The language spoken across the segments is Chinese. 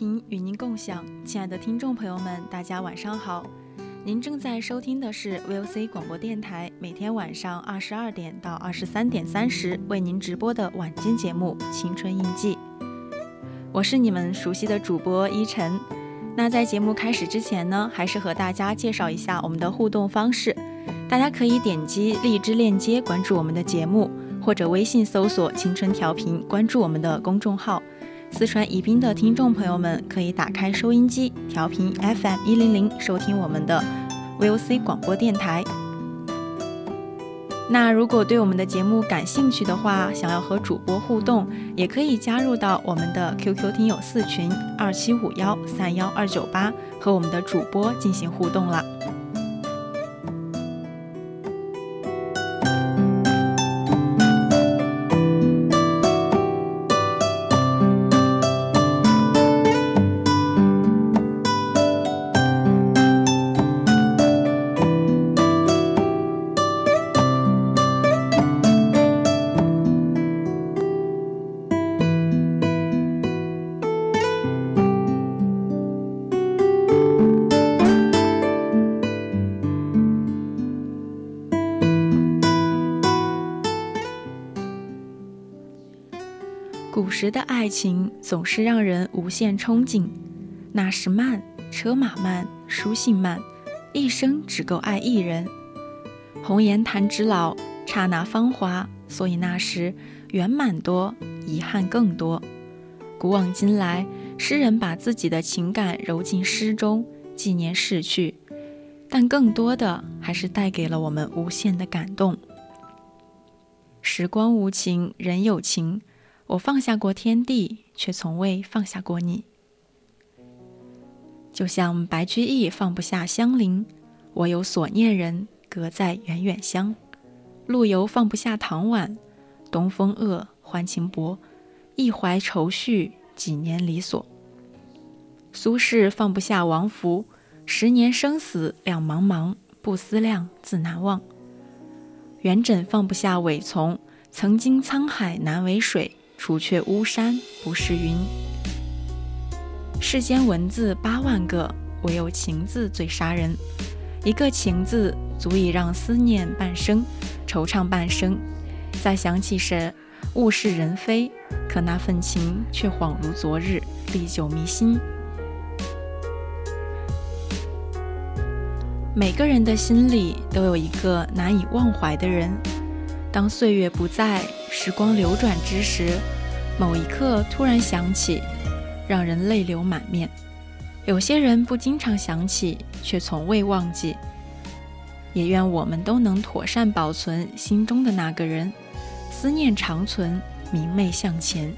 频与您共享，亲爱的听众朋友们，大家晚上好。您正在收听的是 VOC 广播电台，每天晚上二十二点到二十三点三十为您直播的晚间节目《青春印记》。我是你们熟悉的主播依晨。那在节目开始之前呢，还是和大家介绍一下我们的互动方式。大家可以点击荔枝链接关注我们的节目，或者微信搜索“青春调频”关注我们的公众号。四川宜宾的听众朋友们可以打开收音机，调频 FM 一零零，收听我们的 VOC 广播电台。那如果对我们的节目感兴趣的话，想要和主播互动，也可以加入到我们的 QQ 听友四群二七五幺三幺二九八，和我们的主播进行互动了。爱情总是让人无限憧憬，那时慢，车马慢，书信慢，一生只够爱一人。红颜弹指老，刹那芳华，所以那时圆满多，遗憾更多。古往今来，诗人把自己的情感揉进诗中，纪念逝去，但更多的还是带给了我们无限的感动。时光无情，人有情。我放下过天地，却从未放下过你。就像白居易放不下香菱，我有所念人，隔在远远乡。陆游放不下唐婉，东风恶，还情薄，一怀愁绪，几年离索。苏轼放不下王弗，十年生死两茫茫，不思量，自难忘。元稹放不下韦丛，曾经沧海难为水。除却巫山不是云。世间文字八万个，唯有情字最杀人。一个情字，足以让思念半生，惆怅半生。再想起时，物是人非，可那份情却恍如昨日，历久弥新。每个人的心里都有一个难以忘怀的人。当岁月不再，时光流转之时，某一刻突然想起，让人泪流满面。有些人不经常想起，却从未忘记。也愿我们都能妥善保存心中的那个人，思念长存，明媚向前。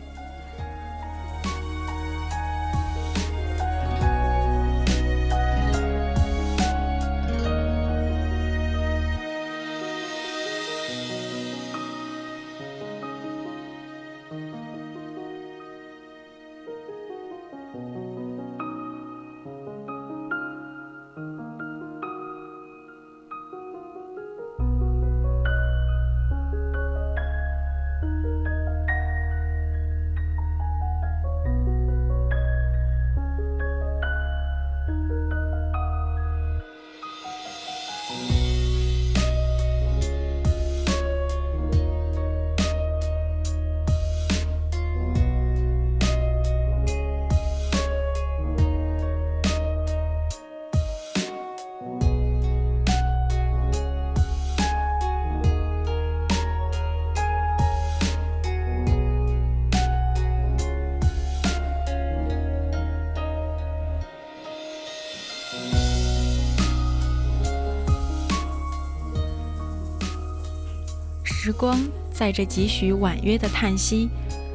光载着几许婉约的叹息，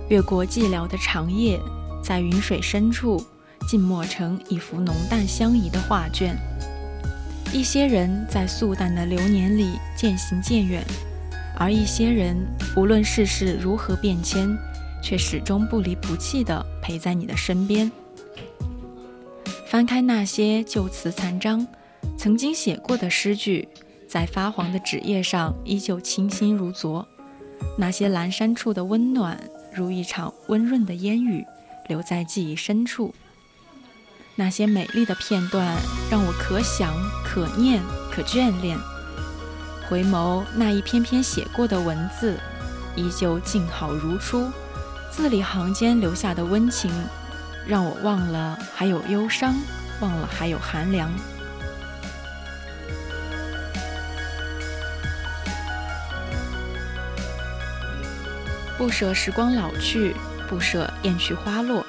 越过寂寥的长夜，在云水深处静默成一幅浓淡相宜的画卷。一些人在素淡的流年里渐行渐远，而一些人无论世事如何变迁，却始终不离不弃地陪在你的身边。翻开那些旧词残章，曾经写过的诗句，在发黄的纸页上依旧清新如昨。那些阑珊处的温暖，如一场温润的烟雨，留在记忆深处。那些美丽的片段，让我可想、可念、可眷恋。回眸那一篇篇写过的文字，依旧静好如初。字里行间留下的温情，让我忘了还有忧伤，忘了还有寒凉。不舍时光老去，不舍雁去花落。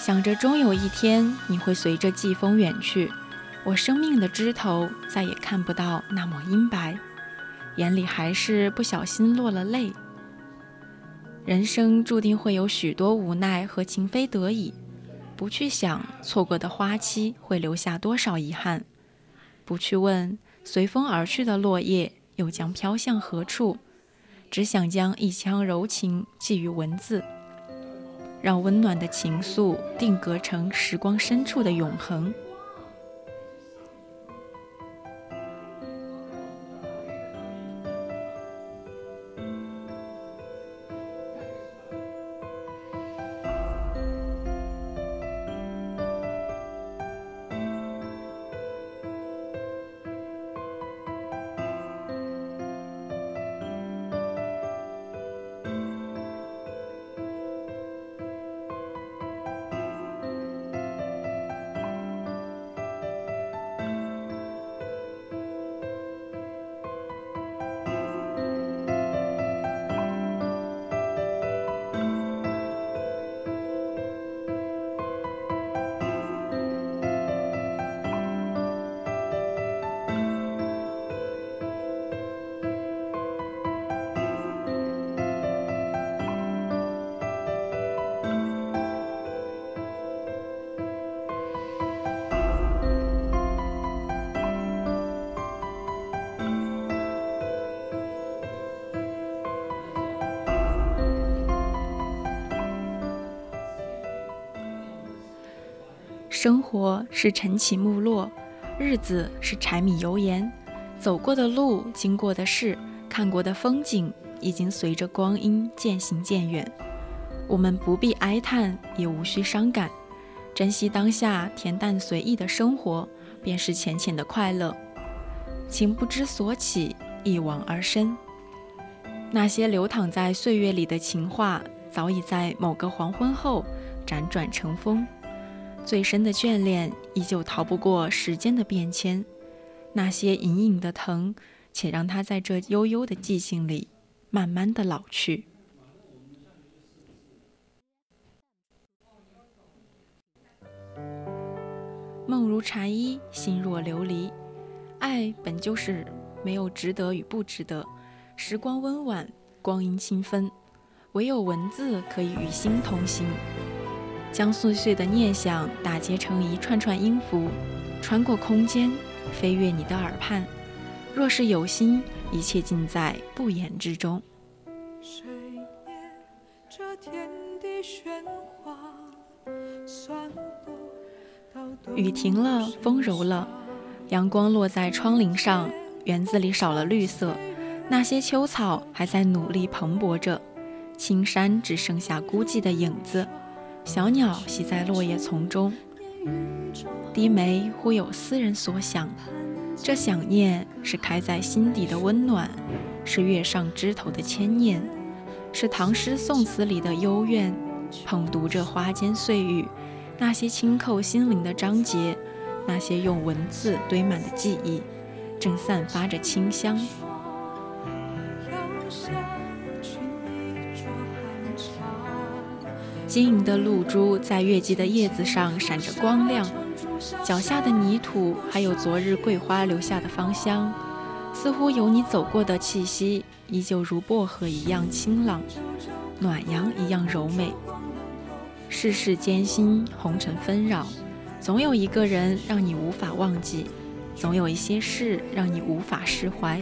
想着终有一天你会随着季风远去，我生命的枝头再也看不到那抹阴白，眼里还是不小心落了泪。人生注定会有许多无奈和情非得已，不去想错过的花期会留下多少遗憾，不去问随风而去的落叶又将飘向何处，只想将一腔柔情寄于文字。让温暖的情愫定格成时光深处的永恒。生活是晨起暮落，日子是柴米油盐，走过的路、经过的事、看过的风景，已经随着光阴渐行渐远。我们不必哀叹，也无需伤感，珍惜当下恬淡随意的生活，便是浅浅的快乐。情不知所起，一往而深。那些流淌在岁月里的情话，早已在某个黄昏后辗转成风。最深的眷恋，依旧逃不过时间的变迁。那些隐隐的疼，且让它在这悠悠的寂静里，慢慢的老去。梦如蝉衣，心若琉璃。爱本就是没有值得与不值得。时光温婉，光阴清芬，唯有文字可以与心同行。将碎碎的念想打结成一串串音符，穿过空间，飞越你的耳畔。若是有心，一切尽在不言之中。雨停了，风柔了，阳光落在窗棂上，园子里少了绿色，那些秋草还在努力蓬勃着，青山只剩下孤寂的影子。小鸟栖在落叶丛中，低眉忽有思人所想。这想念是开在心底的温暖，是月上枝头的牵念，是唐诗宋词里的幽怨。捧读着花间碎语，那些轻扣心灵的章节，那些用文字堆满的记忆，正散发着清香。晶莹的露珠在月季的叶子上闪着光亮，脚下的泥土还有昨日桂花留下的芳香，似乎有你走过的气息，依旧如薄荷一样清朗，暖阳一样柔美。世事艰辛，红尘纷扰，总有一个人让你无法忘记，总有一些事让你无法释怀。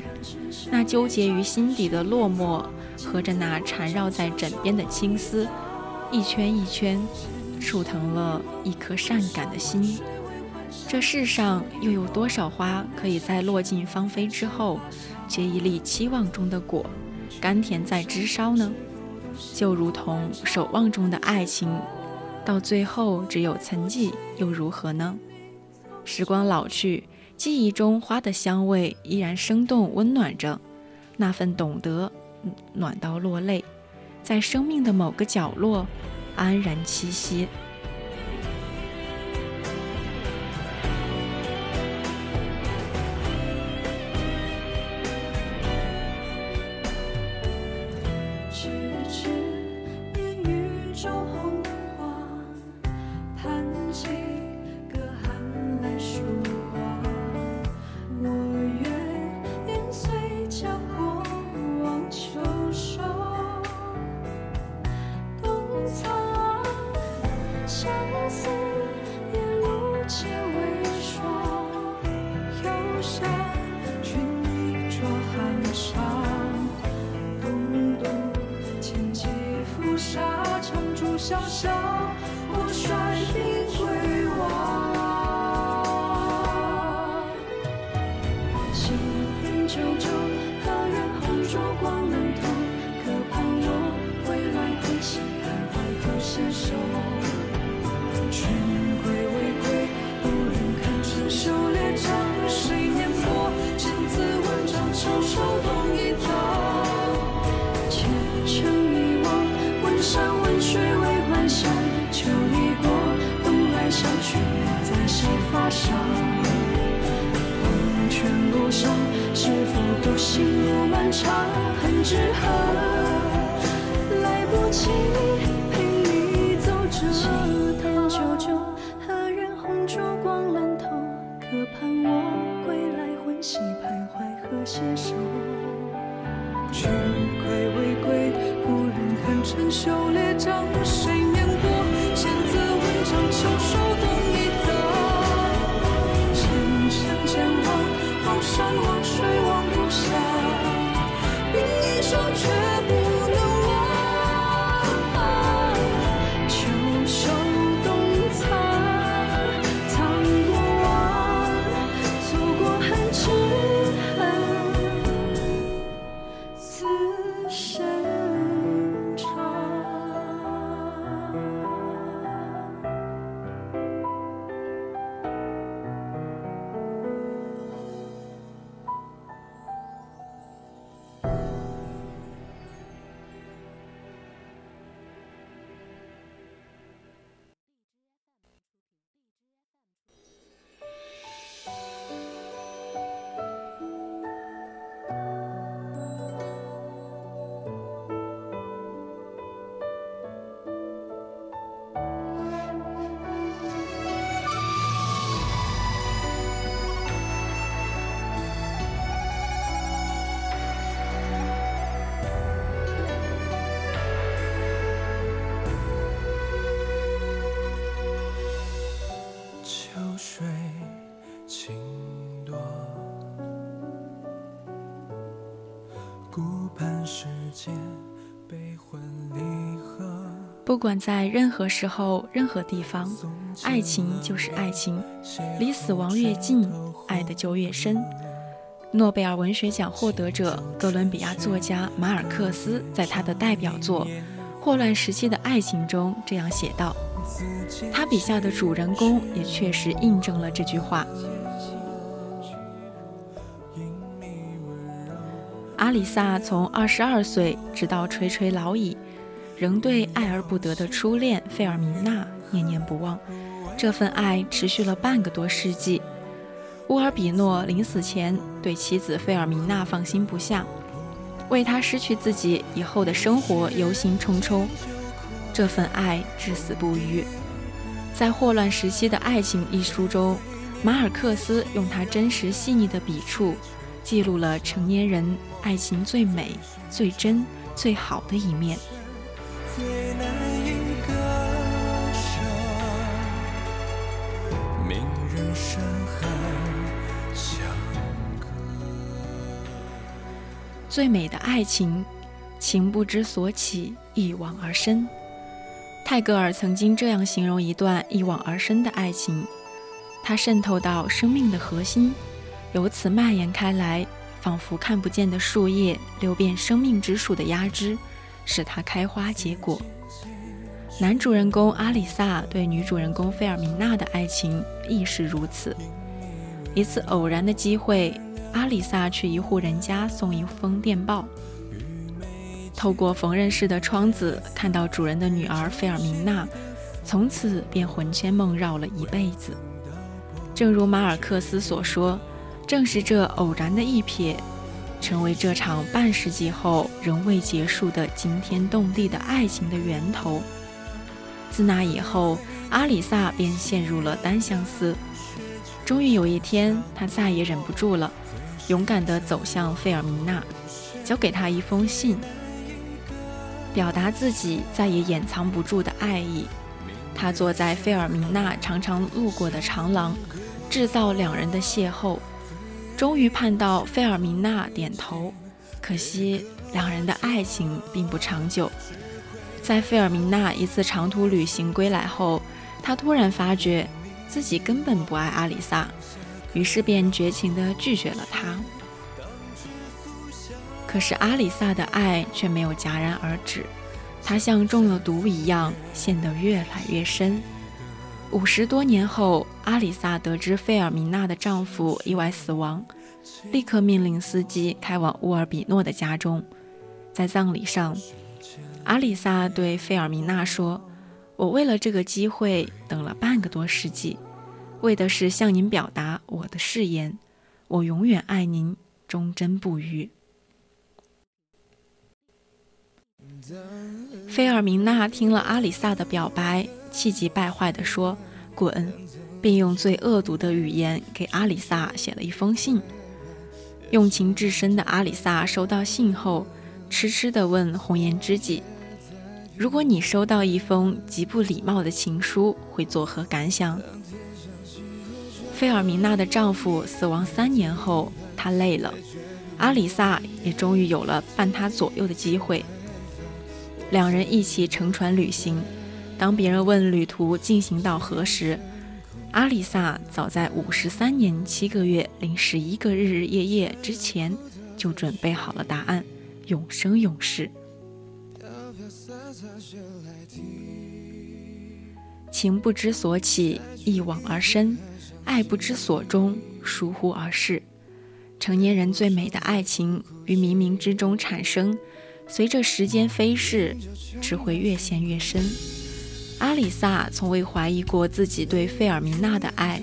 那纠结于心底的落寞，和着那缠绕在枕边的青丝，一圈一圈，触疼了一颗善感的心。这世上又有多少花，可以在落尽芳菲之后，结一粒期望中的果，甘甜在枝梢呢？就如同守望中的爱情。到最后只有沉寂，又如何呢？时光老去，记忆中花的香味依然生动温暖着，那份懂得，暖到落泪，在生命的某个角落安然栖息。不管在任何时候、任何地方，爱情就是爱情，离死亡越近，爱的就越深。诺贝尔文学奖获得者哥伦比亚作家马尔克斯在他的代表作《霍乱时期的爱情》中这样写道：“他笔下的主人公也确实印证了这句话。”阿里萨从二十二岁直到垂垂老矣。仍对爱而不得的初恋费尔明娜念念不忘，这份爱持续了半个多世纪。乌尔比诺临死前对妻子费尔明娜放心不下，为她失去自己以后的生活忧心忡忡。这份爱至死不渝。在《霍乱时期的爱情》一书中，马尔克斯用他真实细腻的笔触，记录了成年人爱情最美、最真、最好的一面。最美的爱情，情不知所起，一往而深。泰戈尔曾经这样形容一段一往而深的爱情：它渗透到生命的核心，由此蔓延开来，仿佛看不见的树叶流遍生命之树的压枝，使它开花结果。男主人公阿里萨对女主人公费尔明娜的爱情亦是如此。一次偶然的机会。阿里萨去一户人家送一封电报，透过缝纫室的窗子看到主人的女儿费尔明娜，从此便魂牵梦绕了一辈子。正如马尔克斯所说，正是这偶然的一瞥，成为这场半世纪后仍未结束的惊天动地的爱情的源头。自那以后，阿里萨便陷入了单相思。终于有一天，他再也忍不住了。勇敢地走向费尔明娜，交给她一封信，表达自己再也掩藏不住的爱意。他坐在费尔明娜常常路过的长廊，制造两人的邂逅。终于盼到费尔明娜点头，可惜两人的爱情并不长久。在费尔明娜一次长途旅行归来后，他突然发觉自己根本不爱阿里萨。于是便绝情地拒绝了他。可是阿里萨的爱却没有戛然而止，他像中了毒一样陷得越来越深。五十多年后，阿里萨得知费尔明娜的丈夫意外死亡，立刻命令司机开往乌尔比诺的家中。在葬礼上，阿里萨对费尔明娜说：“我为了这个机会等了半个多世纪。”为的是向您表达我的誓言，我永远爱您，忠贞不渝。菲尔明娜听了阿里萨的表白，气急败坏地说：“滚！”并用最恶毒的语言给阿里萨写了一封信。用情至深的阿里萨收到信后，痴痴地问红颜知己：“如果你收到一封极不礼貌的情书，会作何感想？”费尔明娜的丈夫死亡三年后，她累了，阿里萨也终于有了伴她左右的机会。两人一起乘船旅行。当别人问旅途进行到何时，阿里萨早在五十三年七个月零十一个日日夜夜之前就准备好了答案：永生永世。情不知所起，一往而深。爱不知所终，疏忽而逝。成年人最美的爱情于冥冥之中产生，随着时间飞逝，只会越陷越深。阿里萨从未怀疑过自己对费尔明娜的爱，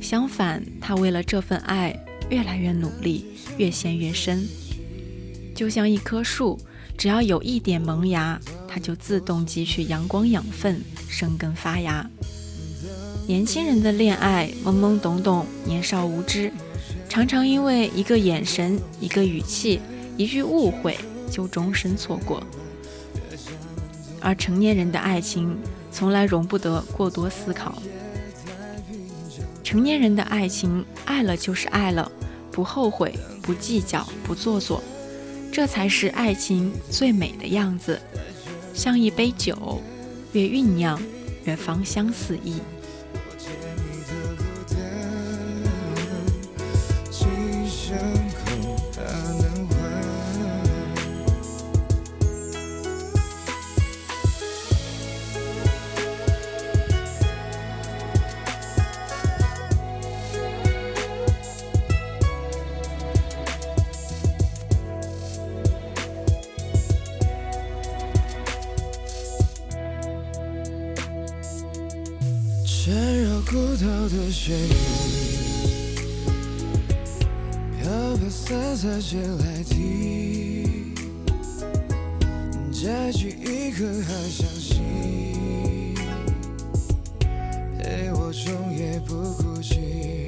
相反，他为了这份爱越来越努力，越陷越深。就像一棵树，只要有一点萌芽，它就自动汲取阳光养分，生根发芽。年轻人的恋爱懵懵懂懂，年少无知，常常因为一个眼神、一个语气、一句误会就终身错过。而成年人的爱情从来容不得过多思考。成年人的爱情，爱了就是爱了，不后悔，不计较，不做作，这才是爱情最美的样子。像一杯酒，越酝酿越芳香四溢。雨飘飘洒洒借来听摘取一颗好相信陪我终夜不孤寂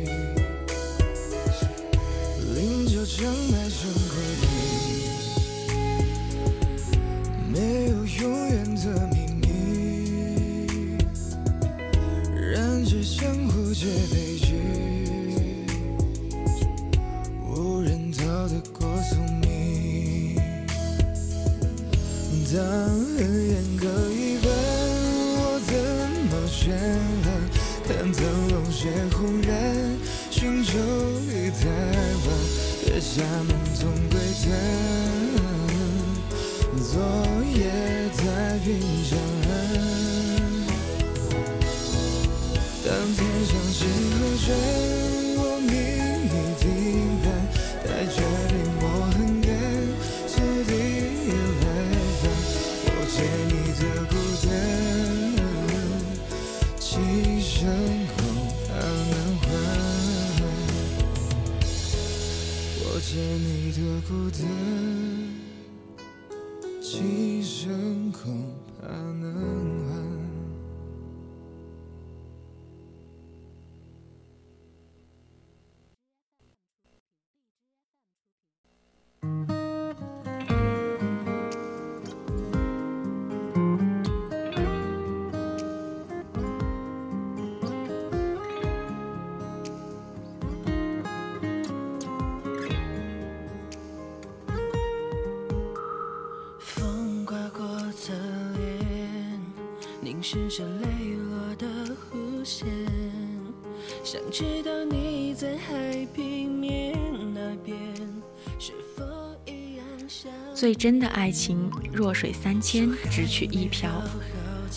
最真的爱情，弱水三千，只取一瓢。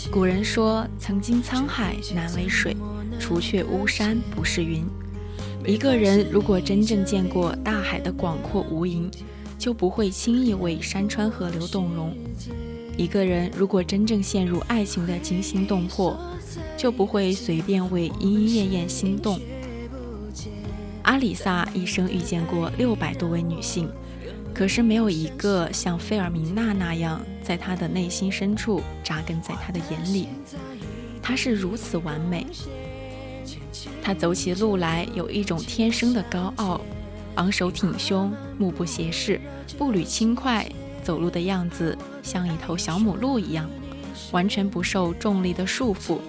古人说：“曾经沧海难为水，除却巫山不是云。”一个人如果真正见过大海的广阔无垠，就不会轻易为山川河流动容；一个人如果真正陷入爱情的惊心动魄，就不会随便为莺莺燕燕心动。阿里萨一生遇见过六百多位女性。可是没有一个像费尔明娜那样，在他的内心深处扎根在他的眼里。她是如此完美。她走起路来有一种天生的高傲，昂首挺胸，目不斜视，步履轻快，走路的样子像一头小母鹿一样，完全不受重力的束缚。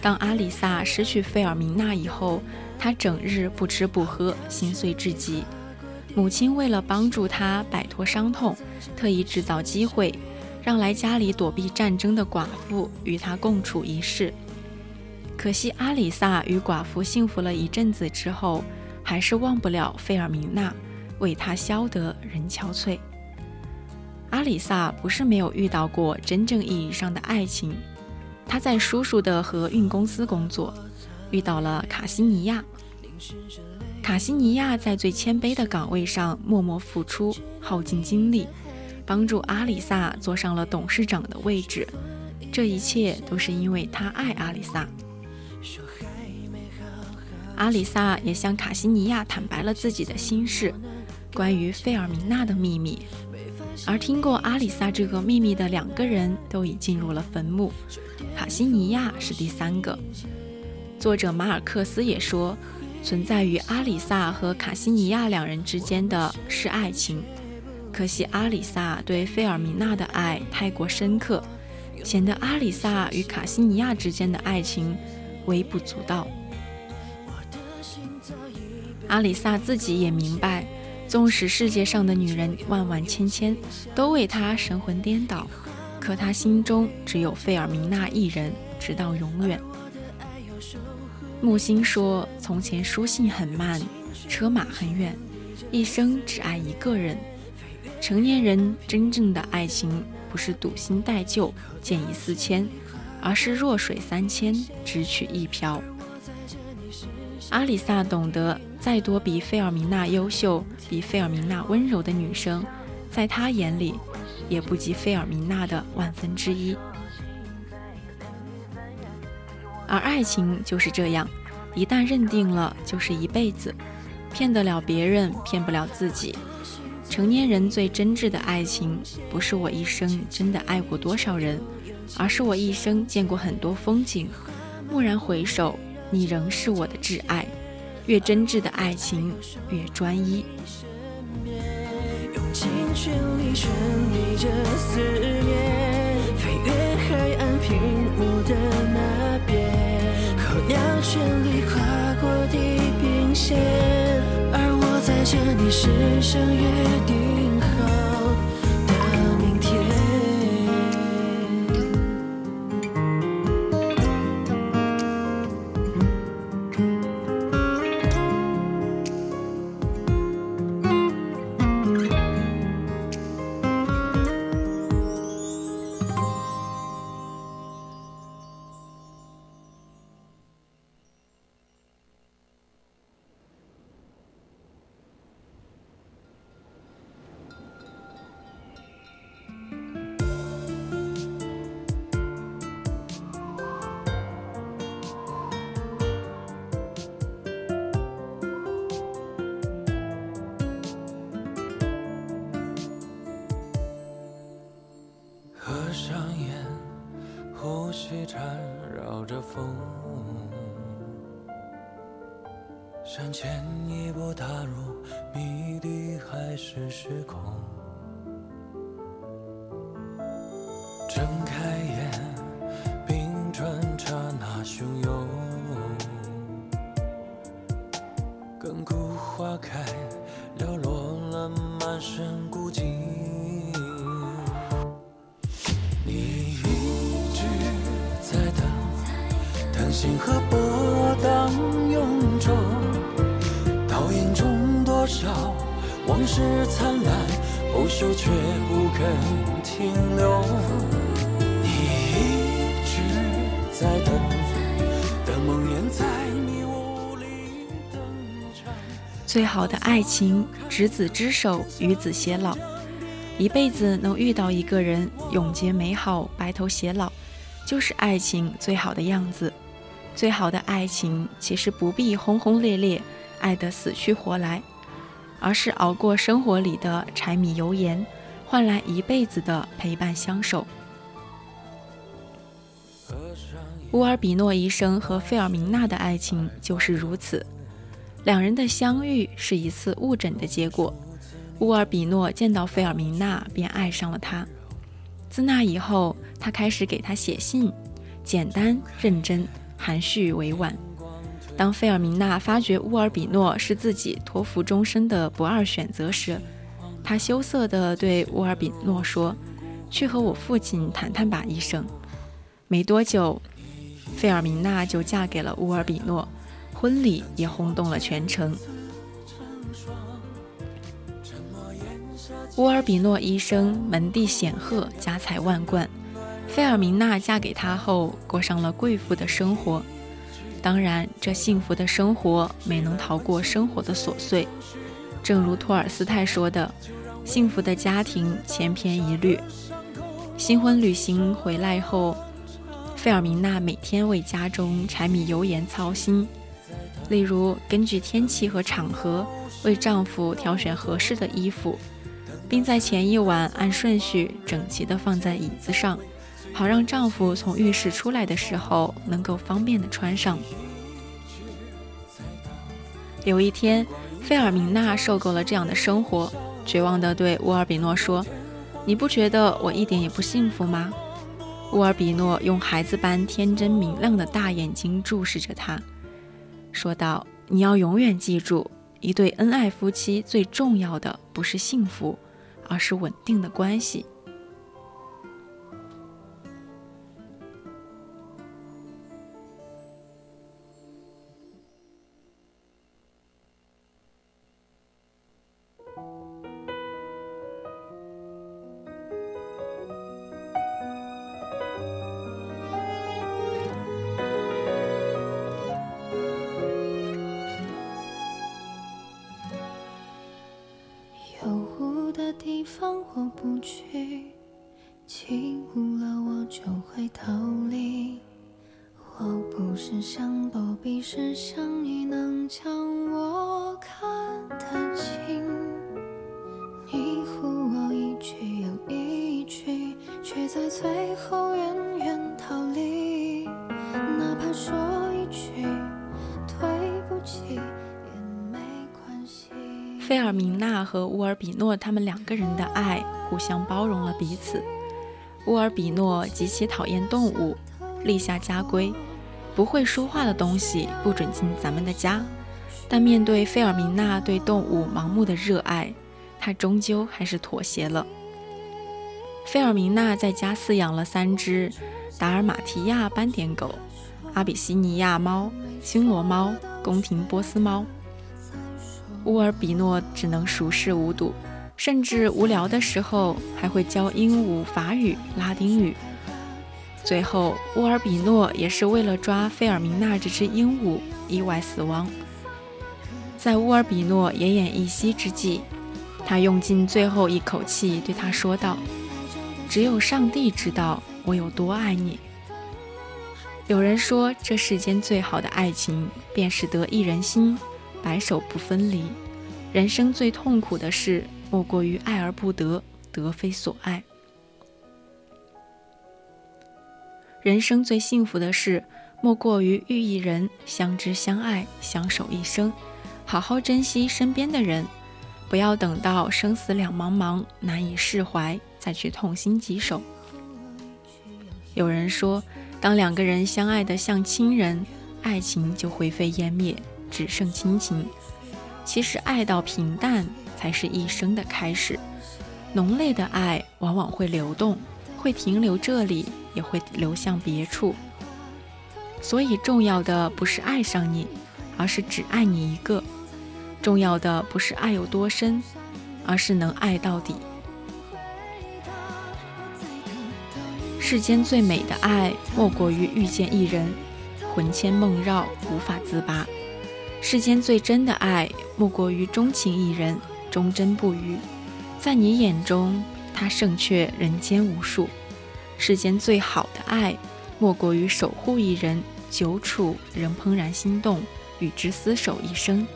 当阿里萨失去费尔明娜以后，他整日不吃不喝，心碎至极。母亲为了帮助他摆脱伤痛，特意制造机会，让来家里躲避战争的寡妇与他共处一室。可惜阿里萨与寡妇幸福了一阵子之后，还是忘不了费尔明娜，为他消得人憔悴。阿里萨不是没有遇到过真正意义上的爱情。他在叔叔的河运公司工作，遇到了卡西尼亚。卡西尼亚在最谦卑的岗位上默默付出，耗尽精力，帮助阿里萨坐上了董事长的位置。这一切都是因为他爱阿里萨。阿里萨也向卡西尼亚坦白了自己的心事，关于费尔明娜的秘密。而听过阿里萨这个秘密的两个人都已进入了坟墓。卡西尼亚是第三个。作者马尔克斯也说，存在于阿里萨和卡西尼亚两人之间的是爱情。可惜阿里萨对费尔明娜的爱太过深刻，显得阿里萨与卡西尼亚之间的爱情微不足道。阿里萨自己也明白，纵使世界上的女人万万千千，都为他神魂颠倒。可他心中只有费尔明娜一人，直到永远。木心说：“从前书信很慢，车马很远，一生只爱一个人。成年人真正的爱情，不是赌心待旧，见异思迁，而是弱水三千，只取一瓢。”阿里萨懂得，再多比费尔明娜优秀、比费尔明娜温柔的女生，在他眼里。也不及费尔明娜的万分之一，而爱情就是这样，一旦认定了，就是一辈子，骗得了别人，骗不了自己。成年人最真挚的爱情，不是我一生真的爱过多少人，而是我一生见过很多风景，蓦然回首，你仍是我的挚爱。越真挚的爱情，越专一。尽全力传递着思念，飞越海岸平无的是上约定最好的爱情，执子之手，与子偕老。一辈子能遇到一个人，永结美好，白头偕老，就是爱情最好的样子。最好的爱情，其实不必轰轰烈烈，爱得死去活来，而是熬过生活里的柴米油盐，换来一辈子的陪伴相守。乌尔比诺医生和费尔明娜的爱情就是如此，两人的相遇是一次误诊的结果。乌尔比诺见到费尔明娜便爱上了她，自那以后，他开始给她写信，简单认真，含蓄委婉。当费尔明娜发觉乌尔比诺是自己托付终身的不二选择时，她羞涩地对乌尔比诺说：“去和我父亲谈谈吧，医生。”没多久，费尔明娜就嫁给了乌尔比诺，婚礼也轰动了全城。乌尔比诺医生门第显赫，家财万贯。费尔明娜嫁给他后，过上了贵妇的生活。当然，这幸福的生活没能逃过生活的琐碎。正如托尔斯泰说的：“幸福的家庭千篇一律。”新婚旅行回来后，费尔明娜每天为家中柴米油盐操心，例如根据天气和场合为丈夫挑选合适的衣服。并在前一晚按顺序整齐地放在椅子上，好让丈夫从浴室出来的时候能够方便地穿上。有一天，费尔明娜受够了这样的生活，绝望地对乌尔比诺说：“你不觉得我一点也不幸福吗？”乌尔比诺用孩子般天真明亮的大眼睛注视着他，说道：“你要永远记住，一对恩爱夫妻最重要的不是幸福。”而是稳定的关系。躲避，是想你能将我看得清。你呼我一句又一句，却在最后远远逃离。哪怕说一句对不起也没关系。费尔明娜和乌尔比诺他们两个人的爱互相包容了彼此。乌尔比诺极其讨厌动物，立下家规，不会说话的东西不准进咱们的家。但面对费尔明娜对动物盲目的热爱，他终究还是妥协了。费尔明娜在家饲养了三只达尔马提亚斑点狗、阿比西尼亚猫、星罗猫、宫廷波斯猫。乌尔比诺只能熟视无睹，甚至无聊的时候还会教鹦鹉法语、拉丁语。最后，乌尔比诺也是为了抓费尔明娜这只鹦鹉意外死亡。在乌尔比诺奄奄一息之际，他用尽最后一口气对他说道：“只有上帝知道我有多爱你。”有人说，这世间最好的爱情便是得一人心。白首不分离，人生最痛苦的事，莫过于爱而不得，得非所爱。人生最幸福的事，莫过于遇一人，相知相爱，相守一生，好好珍惜身边的人，不要等到生死两茫茫，难以释怀，再去痛心疾首。有人说，当两个人相爱的像亲人，爱情就灰飞烟灭，只剩亲情。其实，爱到平淡，才是一生的开始。浓烈的爱往往会流动，会停留这里。也会流向别处，所以重要的不是爱上你，而是只爱你一个；重要的不是爱有多深，而是能爱到底。世间最美的爱，莫过于遇见一人，魂牵梦绕，无法自拔；世间最真的爱，莫过于钟情一人，忠贞不渝。在你眼中，他胜却人间无数。世间最好的爱，莫过于守护一人，久处仍怦然心动，与之厮守一生。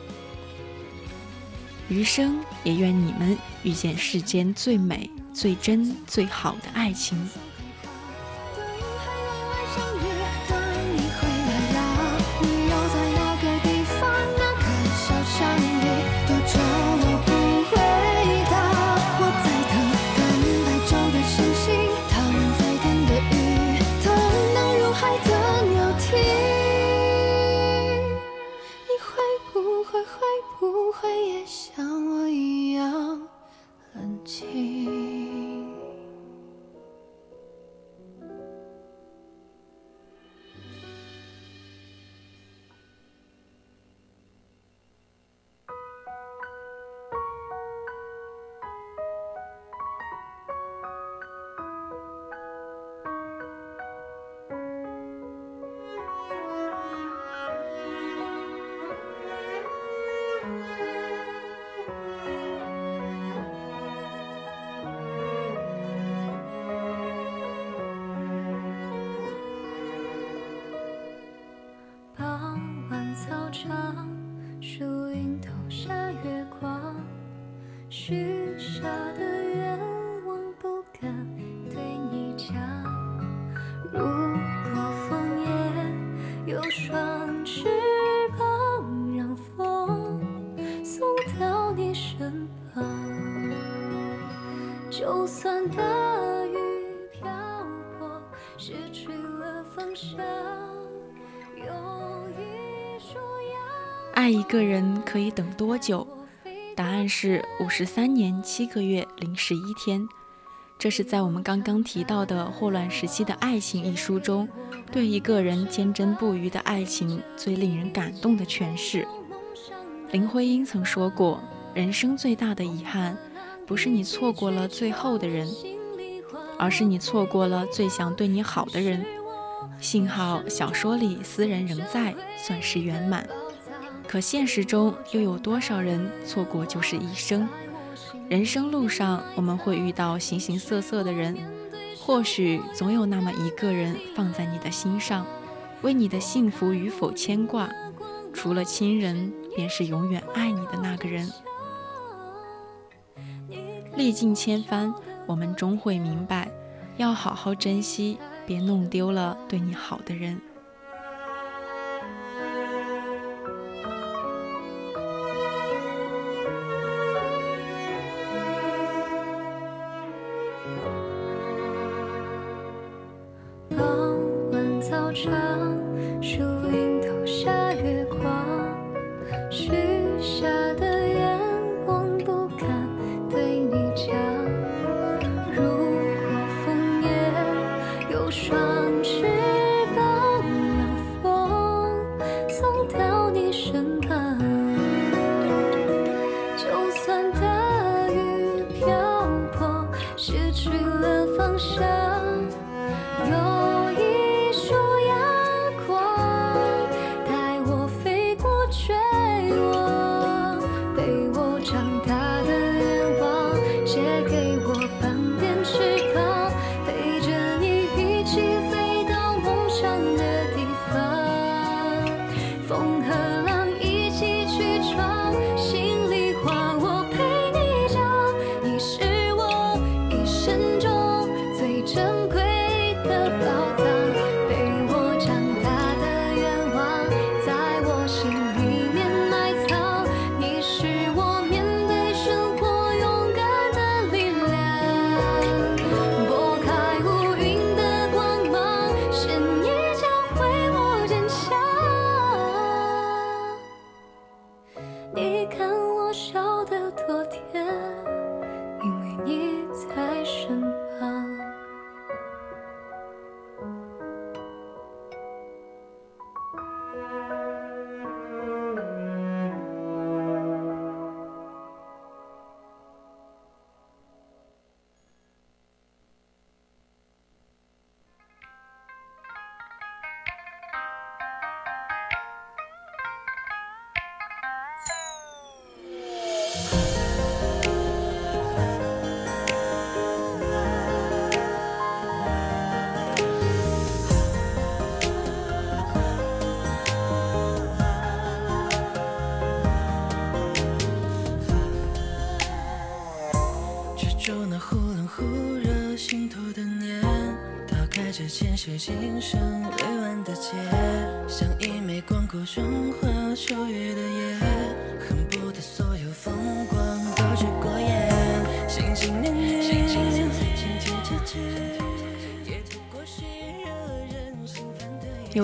余生也愿你们遇见世间最美、最真、最好的爱情。不会也像我一样冷静多久？答案是五十三年七个月零十一天。这是在我们刚刚提到的《霍乱时期的爱情》一书中，对一个人坚贞不渝的爱情最令人感动的诠释。林徽因曾说过：“人生最大的遗憾，不是你错过了最后的人，而是你错过了最想对你好的人。”幸好小说里斯人仍在，算是圆满。可现实中又有多少人错过就是一生？人生路上我们会遇到形形色色的人，或许总有那么一个人放在你的心上，为你的幸福与否牵挂。除了亲人，便是永远爱你的那个人。历尽千帆，我们终会明白，要好好珍惜，别弄丢了对你好的人。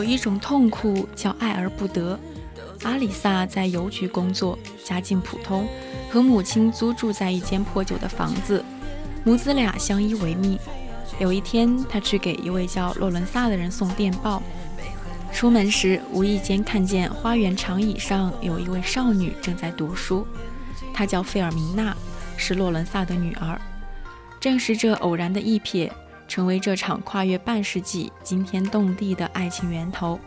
有一种痛苦叫爱而不得。阿里萨在邮局工作，家境普通，和母亲租住在一间破旧的房子，母子俩相依为命。有一天，他去给一位叫洛伦萨的人送电报。出门时，无意间看见花园长椅上有一位少女正在读书，她叫费尔明娜，是洛伦萨的女儿。正是这偶然的一瞥，成为这场跨越半世纪、惊天动地的爱情源头。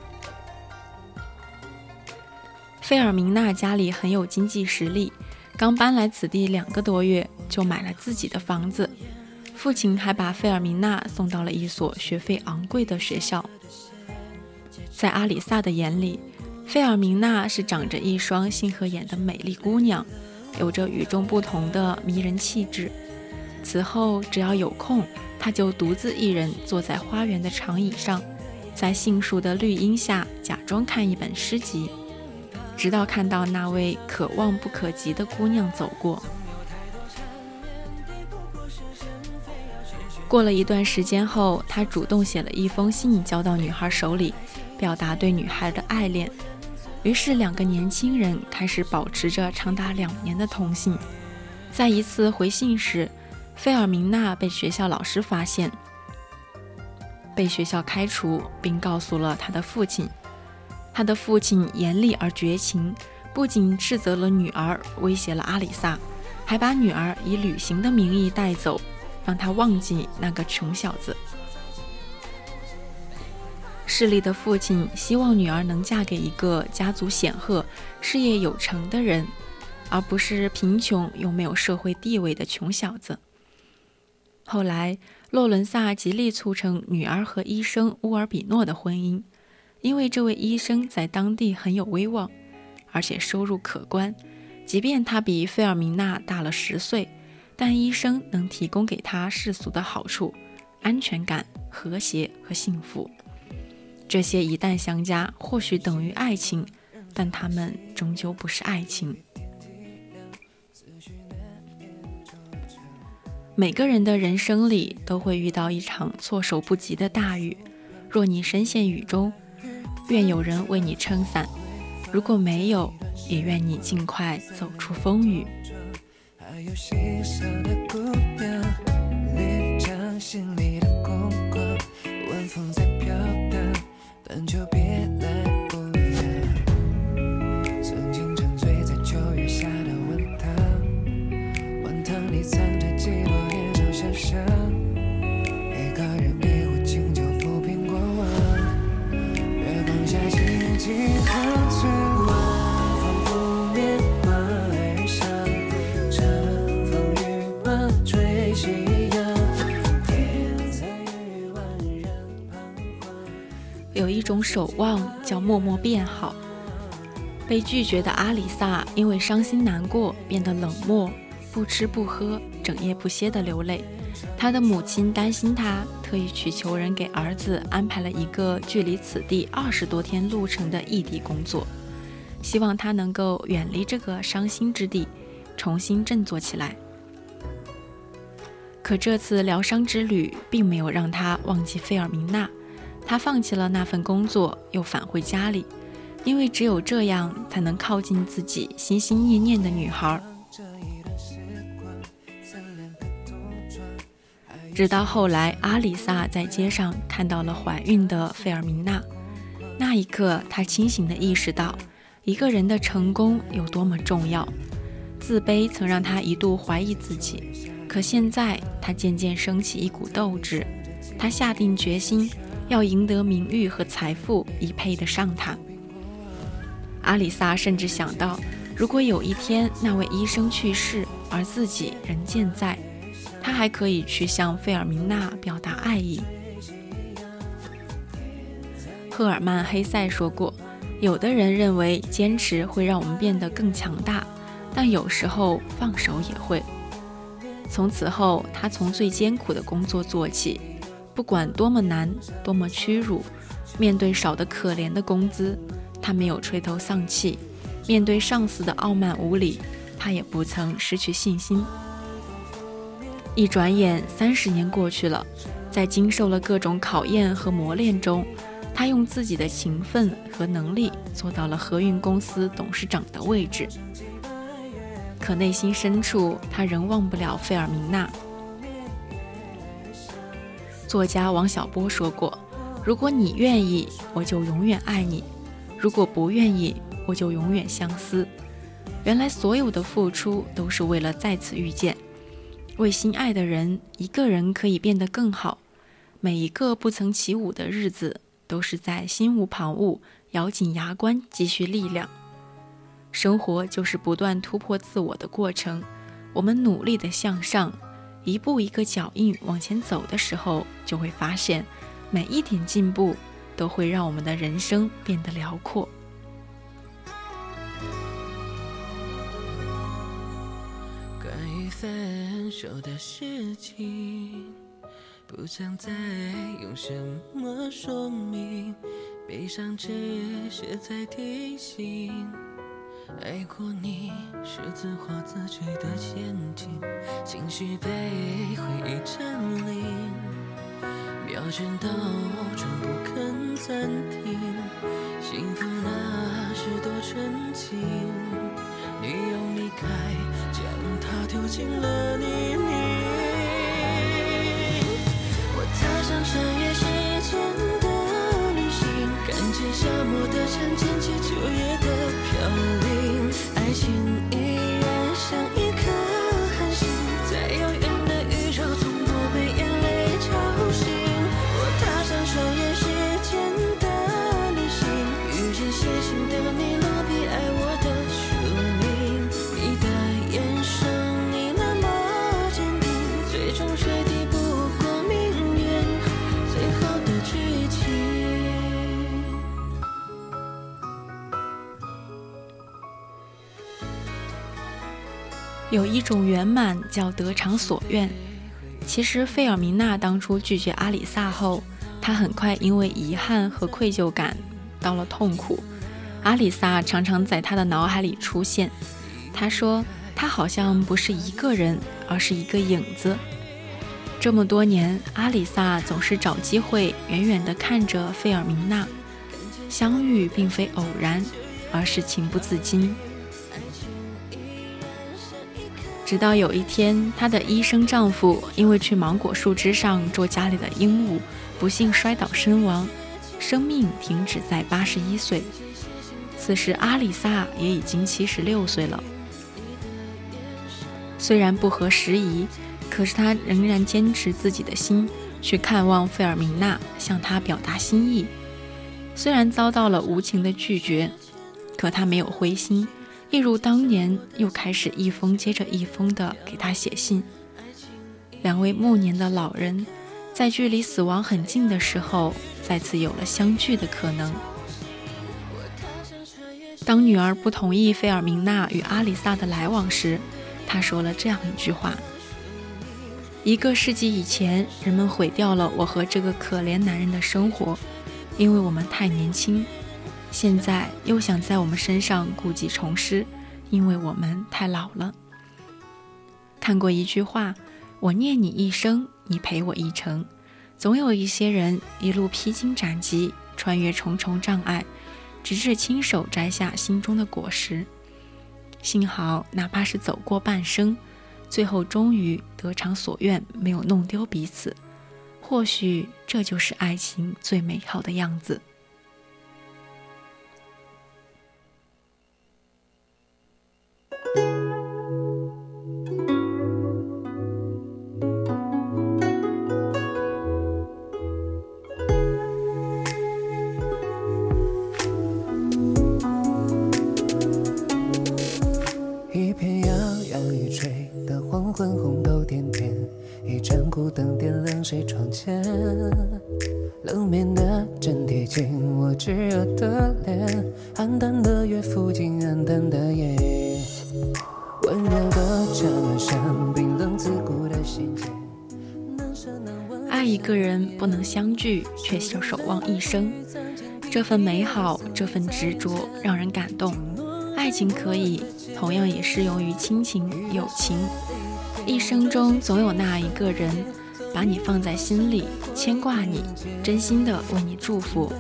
费尔明娜家里很有经济实力，刚搬来此地两个多月，就买了自己的房子。父亲还把费尔明娜送到了一所学费昂贵的学校。在阿里萨的眼里，费尔明娜是长着一双杏核眼的美丽姑娘，有着与众不同的迷人气质。此后，只要有空，他就独自一人坐在花园的长椅上，在杏树的绿荫下假装看一本诗集，直到看到那位可望不可及的姑娘走过。过了一段时间后，他主动写了一封信交到女孩手里，表达对女孩的爱恋。于是，两个年轻人开始保持着长达两年的通信。在一次回信时，费尔明娜被学校老师发现，被学校开除，并告诉了他的父亲。他的父亲严厉而绝情，不仅斥责了女儿，威胁了阿里萨，还把女儿以旅行的名义带走。让他忘记那个穷小子。势利的父亲希望女儿能嫁给一个家族显赫、事业有成的人，而不是贫穷又没有社会地位的穷小子。后来，洛伦萨极力促成女儿和医生乌尔比诺的婚姻，因为这位医生在当地很有威望，而且收入可观，即便他比费尔明娜大了十岁。但医生能提供给他世俗的好处、安全感、和谐和幸福，这些一旦相加，或许等于爱情，但他们终究不是爱情。每个人的人生里都会遇到一场措手不及的大雨，若你身陷雨中，愿有人为你撑伞；如果没有，也愿你尽快走出风雨。心里的空旷，晚风在飘荡，但就静静喝醉。一种守望叫默默变好。被拒绝的阿里萨因为伤心难过，变得冷漠，不吃不喝，整夜不歇地流泪。他的母亲担心他，特意去求人给儿子安排了一个距离此地二十多天路程的异地工作，希望他能够远离这个伤心之地，重新振作起来。可这次疗伤之旅并没有让他忘记费尔明娜。他放弃了那份工作，又返回家里，因为只有这样才能靠近自己心心念念的女孩。直到后来，阿里萨在街上看到了怀孕的费尔明娜，那一刻，他清醒地意识到，一个人的成功有多么重要。自卑曾让他一度怀疑自己，可现在他渐渐升起一股斗志，他下定决心要赢得名誉和财富，以配得上他。阿里萨甚至想到，如果有一天那位医生去世，而自己仍健在。他还可以去向费尔明娜表达爱意。赫尔曼·黑塞说过：“有的人认为坚持会让我们变得更强大，但有时候放手也会。”从此后，他从最艰苦的工作做起，不管多么难、多么屈辱，面对少得可怜的工资，他没有垂头丧气；面对上司的傲慢无礼，他也不曾失去信心。一转眼，三十年过去了，在经受了各种考验和磨练中，他用自己的勤奋和能力做到了和运公司董事长的位置。可内心深处，他仍忘不了费尔明娜。作家王小波说过：“如果你愿意，我就永远爱你；如果不愿意，我就永远相思。”原来，所有的付出都是为了再次遇见。为心爱的人，一个人可以变得更好。每一个不曾起舞的日子，都是在心无旁骛、咬紧牙关积蓄力量。生活就是不断突破自我的过程。我们努力的向上，一步一个脚印往前走的时候，就会发现，每一点进步都会让我们的人生变得辽阔。分手的事情，不想再用什么说明，悲伤只是在提醒，爱过你是自画自坠的陷阱，情绪被回忆占领，秒针倒转不肯暂停，幸福那是多纯净，你要离开。进了泥泞。我踏上穿越时间的旅行，看见沙漠的沉淀，起秋叶的飘零，爱情已有一种圆满叫得偿所愿。其实费尔明娜当初拒绝阿里萨后，她很快因为遗憾和愧疚感到了痛苦。阿里萨常常在她的脑海里出现。她说，他好像不是一个人，而是一个影子。这么多年，阿里萨总是找机会远远地看着费尔明娜。相遇并非偶然，而是情不自禁。直到有一天，她的医生丈夫因为去芒果树枝上捉家里的鹦鹉，不幸摔倒身亡，生命停止在八十一岁。此时，阿里萨也已经七十六岁了。虽然不合时宜，可是她仍然坚持自己的心去看望费尔明娜，向她表达心意。虽然遭到了无情的拒绝，可她没有灰心。一如当年，又开始一封接着一封的给他写信。两位暮年的老人，在距离死亡很近的时候，再次有了相聚的可能。当女儿不同意费尔明娜与阿里萨的来往时，他说了这样一句话：“一个世纪以前，人们毁掉了我和这个可怜男人的生活，因为我们太年轻。”现在又想在我们身上故技重施，因为我们太老了。看过一句话：“我念你一生，你陪我一程。”总有一些人一路披荆斩棘，穿越重重障碍，直至亲手摘下心中的果实。幸好，哪怕是走过半生，最后终于得偿所愿，没有弄丢彼此。或许这就是爱情最美好的样子。黄昏，红豆点点，一盏孤灯点亮谁窗前？冷面的正贴近我炙热的脸，暗淡的月附近暗淡的夜，温热的加暖山冰冷刺骨的心结。难舍难忘爱一个人不能相聚，却守守望一生。这份美好，这份执着，让人感动。爱情可以，同样也适用于亲情、友情。一生中总有那一个人，把你放在心里，牵挂你，真心的为你祝福。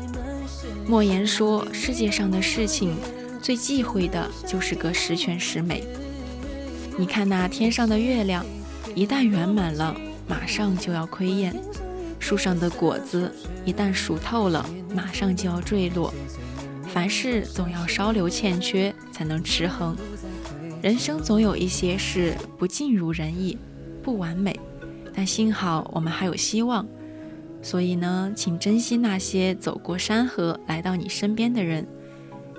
莫言说，世界上的事情，最忌讳的就是个十全十美。你看那天上的月亮，一旦圆满了，马上就要亏厌；树上的果子，一旦熟透了，马上就要坠落。凡事总要稍留欠缺，才能持衡。人生总有一些事不尽如人意，不完美，但幸好我们还有希望。所以呢，请珍惜那些走过山河来到你身边的人，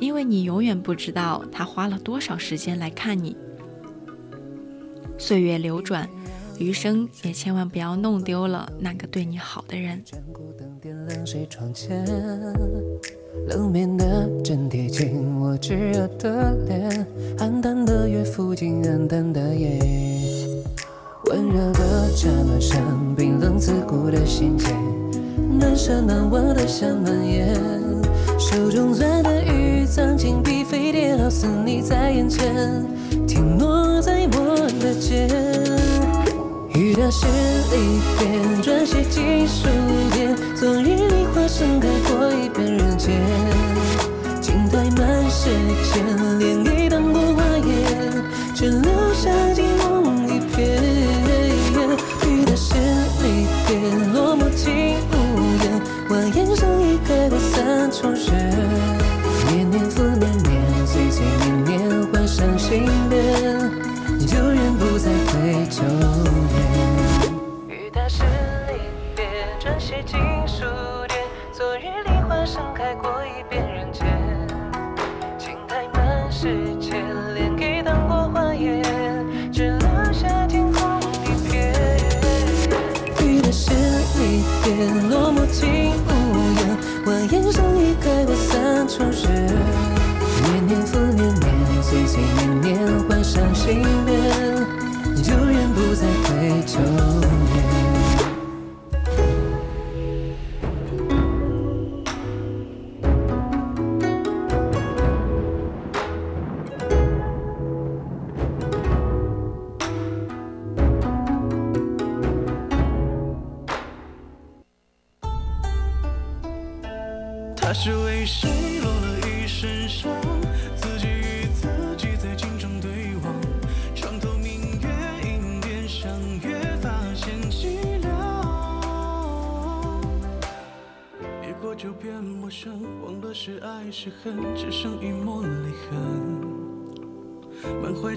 因为你永远不知道他花了多少时间来看你。岁月流转，余生也千万不要弄丢了那个对你好的人。冷面的正贴近我炙热的脸，暗淡的月附近暗淡的夜，温热的加暖山冰冷刺骨的心间，难舍难忘的香蔓延。手中攥的玉藏金碧飞碟，好似你在眼前，停落在我的肩。雨打湿离别，转写进书。昨日梨花盛开过一遍人间，青苔满世间，涟漪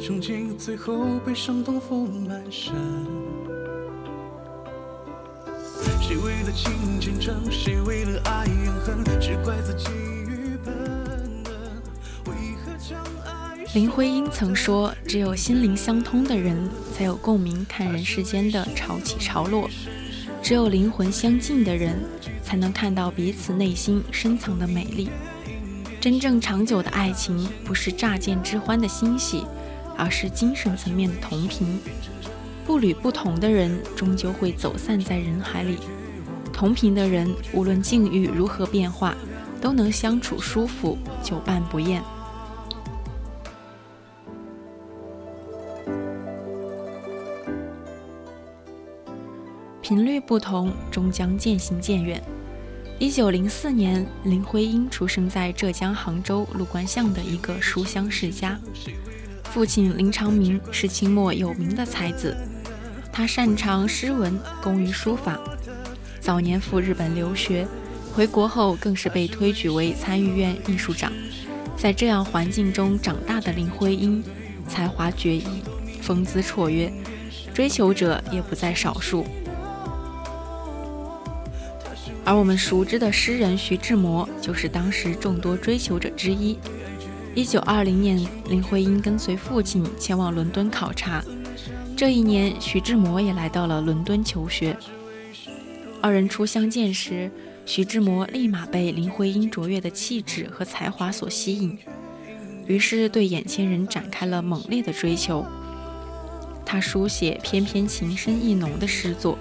憧憬，最后被伤痛覆满身。谁为了情坚强，谁为了爱怨恨，只怪自己愚笨。为何将爱林徽因曾说：“只有心灵相通的人，才有共鸣看人世间的潮起潮落；只有灵魂相近的人，才能看到彼此内心深藏的美丽。真正长久的爱情，不是乍见之欢的欣喜，而是精神层面的同频。步履不同的人，终究会走散在人海里；同频的人，无论境遇如何变化，都能相处舒服，久伴不厌。”频率不同，终将渐行渐远。一九零四年，林徽因出生在浙江杭州陆关巷的一个书香世家，父亲林长民是清末有名的才子，他擅长诗文，工于书法。早年赴日本留学，回国后更是被推举为参议院秘书长。在这样环境中长大的林徽因，才华绝艺，风姿绰约，追求者也不在少数。而我们熟知的诗人徐志摩，就是当时众多追求者之一。一九二零年，林徽因跟随父亲前往伦敦考察，这一年，徐志摩也来到了伦敦求学。二人初相见时，徐志摩立马被林徽因卓越的气质和才华所吸引，于是对眼前人展开了猛烈的追求。他书写翩翩情深意浓的诗作，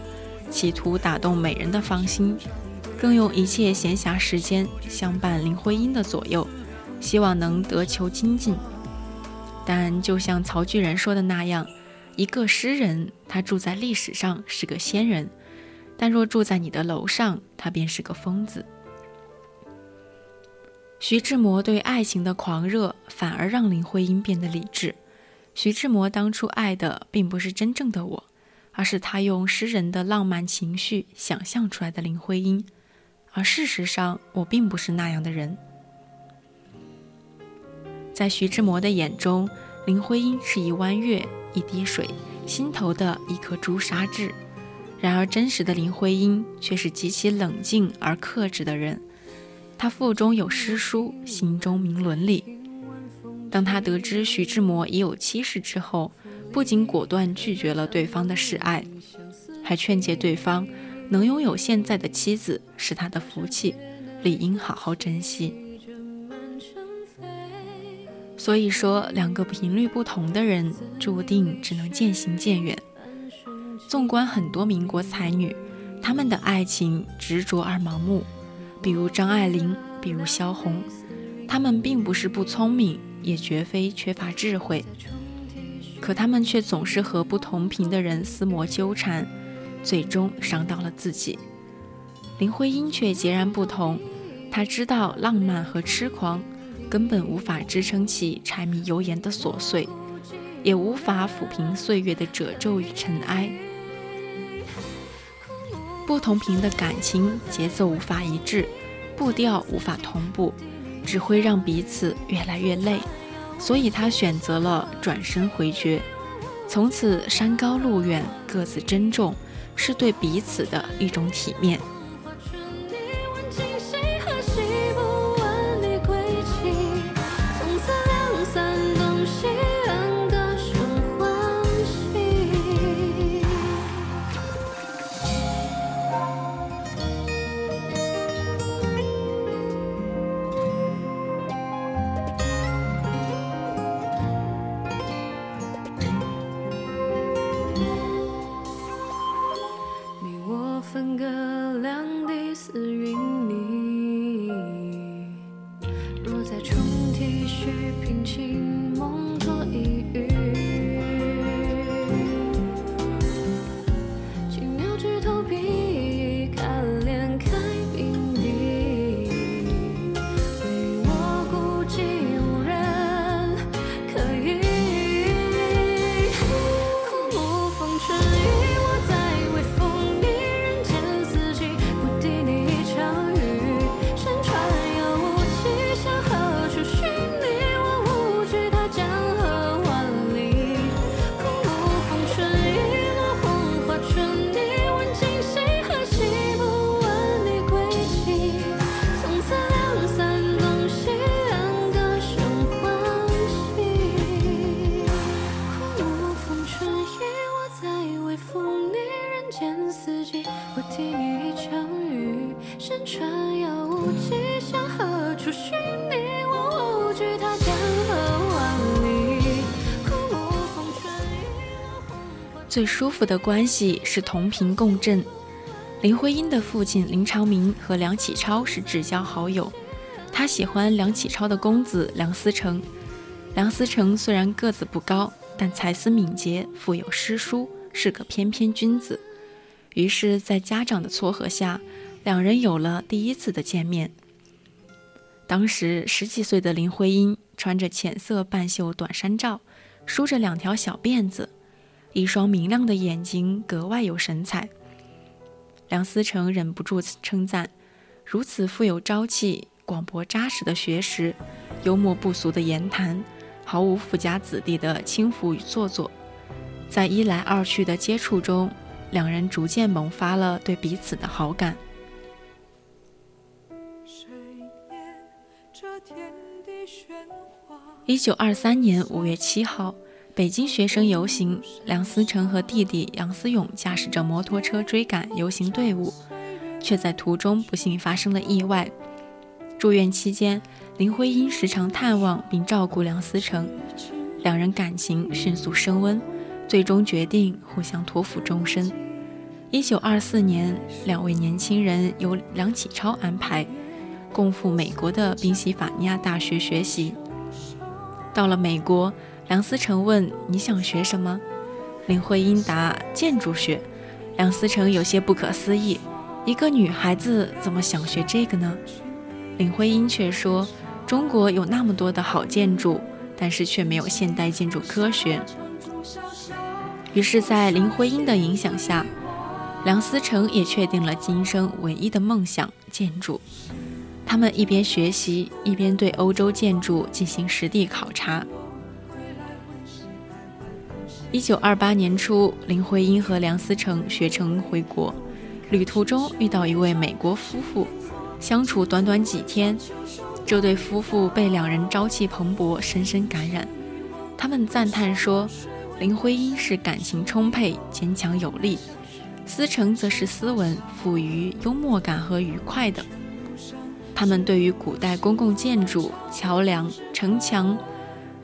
企图打动美人的芳心，更用一切闲暇时间相伴林徽因的左右，希望能得求精进。但就像曹巨人说的那样，一个诗人，他住在历史上是个仙人。但若住在你的楼上，他便是个疯子。徐志摩对爱情的狂热，反而让林徽因变得理智。徐志摩当初爱的并不是真正的我，而是他用诗人的浪漫情绪想象出来的林徽因。而事实上，我并不是那样的人。在徐志摩的眼中，林徽因是一弯月、一滴水，心头的一颗朱砂痣。然而，真实的林徽因却是极其冷静而克制的人。她腹中有诗书，心中明伦理。当她得知徐志摩已有妻室之后，不仅果断拒绝了对方的示爱，还劝诫对方能拥有现在的妻子是他的福气，理应好好珍惜。所以说，两个频率不同的人，注定只能渐行渐远。纵观很多民国才女，她们的爱情执着而盲目，比如张爱玲，比如萧红。她们并不是不聪明，也绝非缺乏智慧，可她们却总是和不同频的人厮磨纠缠，最终伤到了自己。林徽因却截然不同，她知道浪漫和痴狂根本无法支撑起柴米油盐的琐碎，也无法抚平岁月的褶皱与尘埃。不同频的感情节奏无法一致，步调无法同步，只会让彼此越来越累。所以他选择了转身回绝。从此山高路远，各自珍重，是对彼此的一种体面。最舒服的关系是同频共振。林徽因的父亲林长民和梁启超是至交好友，他喜欢梁启超的公子梁思成。梁思成虽然个子不高，但才思敏捷，富有诗书，是个翩翩君子。于是，在家长的撮合下，两人有了第一次的见面。当时十几岁的林徽因穿着浅色半袖短衫罩，梳着两条小辫子，一双明亮的眼睛格外有神采。梁思成忍不住称赞：如此富有朝气、广博扎实的学识，幽默不俗的言谈，毫无富家子弟的轻浮与做作。在一来二去的接触中，两人逐渐萌发了对彼此的好感。一九二三年五月七号，北京学生游行，梁思成和弟弟杨思勇驾驶着摩托车追赶游行队伍，却在途中不幸发生了意外。住院期间，林徽因时常探望并照顾梁思成，两人感情迅速升温。最终决定互相托付终身。一九二四年，两位年轻人由梁启超安排，共赴美国的宾夕法尼亚大学学习。到了美国，梁思成问：“你想学什么？”林徽因答：“建筑学。”梁思成有些不可思议：“一个女孩子怎么想学这个呢？”林徽因却说：“中国有那么多的好建筑，但是却没有现代建筑科学。”于是，在林徽因的影响下，梁思成也确定了今生唯一的梦想——建筑。他们一边学习，一边对欧洲建筑进行实地考察。一九二八年初，林徽因和梁思成学成回国，旅途中遇到一位美国夫妇，相处短短几天，这对夫妇被两人朝气蓬勃深深感染。他们赞叹说。林徽因是感情充沛、坚强有力，思成则是斯文、富于幽默感和愉快的。他们对于古代公共建筑、桥梁、城墙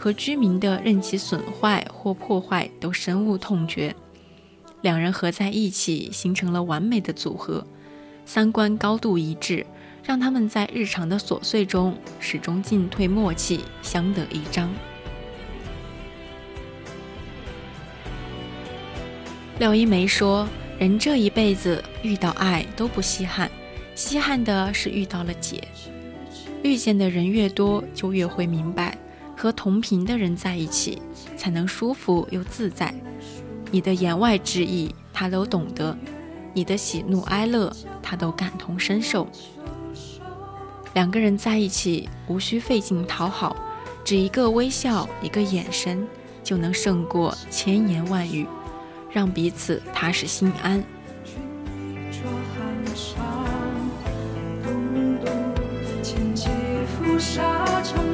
和居民的任其损坏或破坏都深恶痛绝。两人合在一起，形成了完美的组合，三观高度一致，让他们在日常的琐碎中始终进退默契，相得益彰。廖一梅说：“人这一辈子遇到爱都不稀罕，稀罕的是遇到了解。遇见的人越多，就越会明白，和同频的人在一起才能舒服又自在。你的言外之意，他都懂得；你的喜怒哀乐，他都感同身受。两个人在一起，无需费劲讨好，只一个微笑，一个眼神，就能胜过千言万语。”让彼此踏实心安。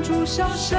竹萧萧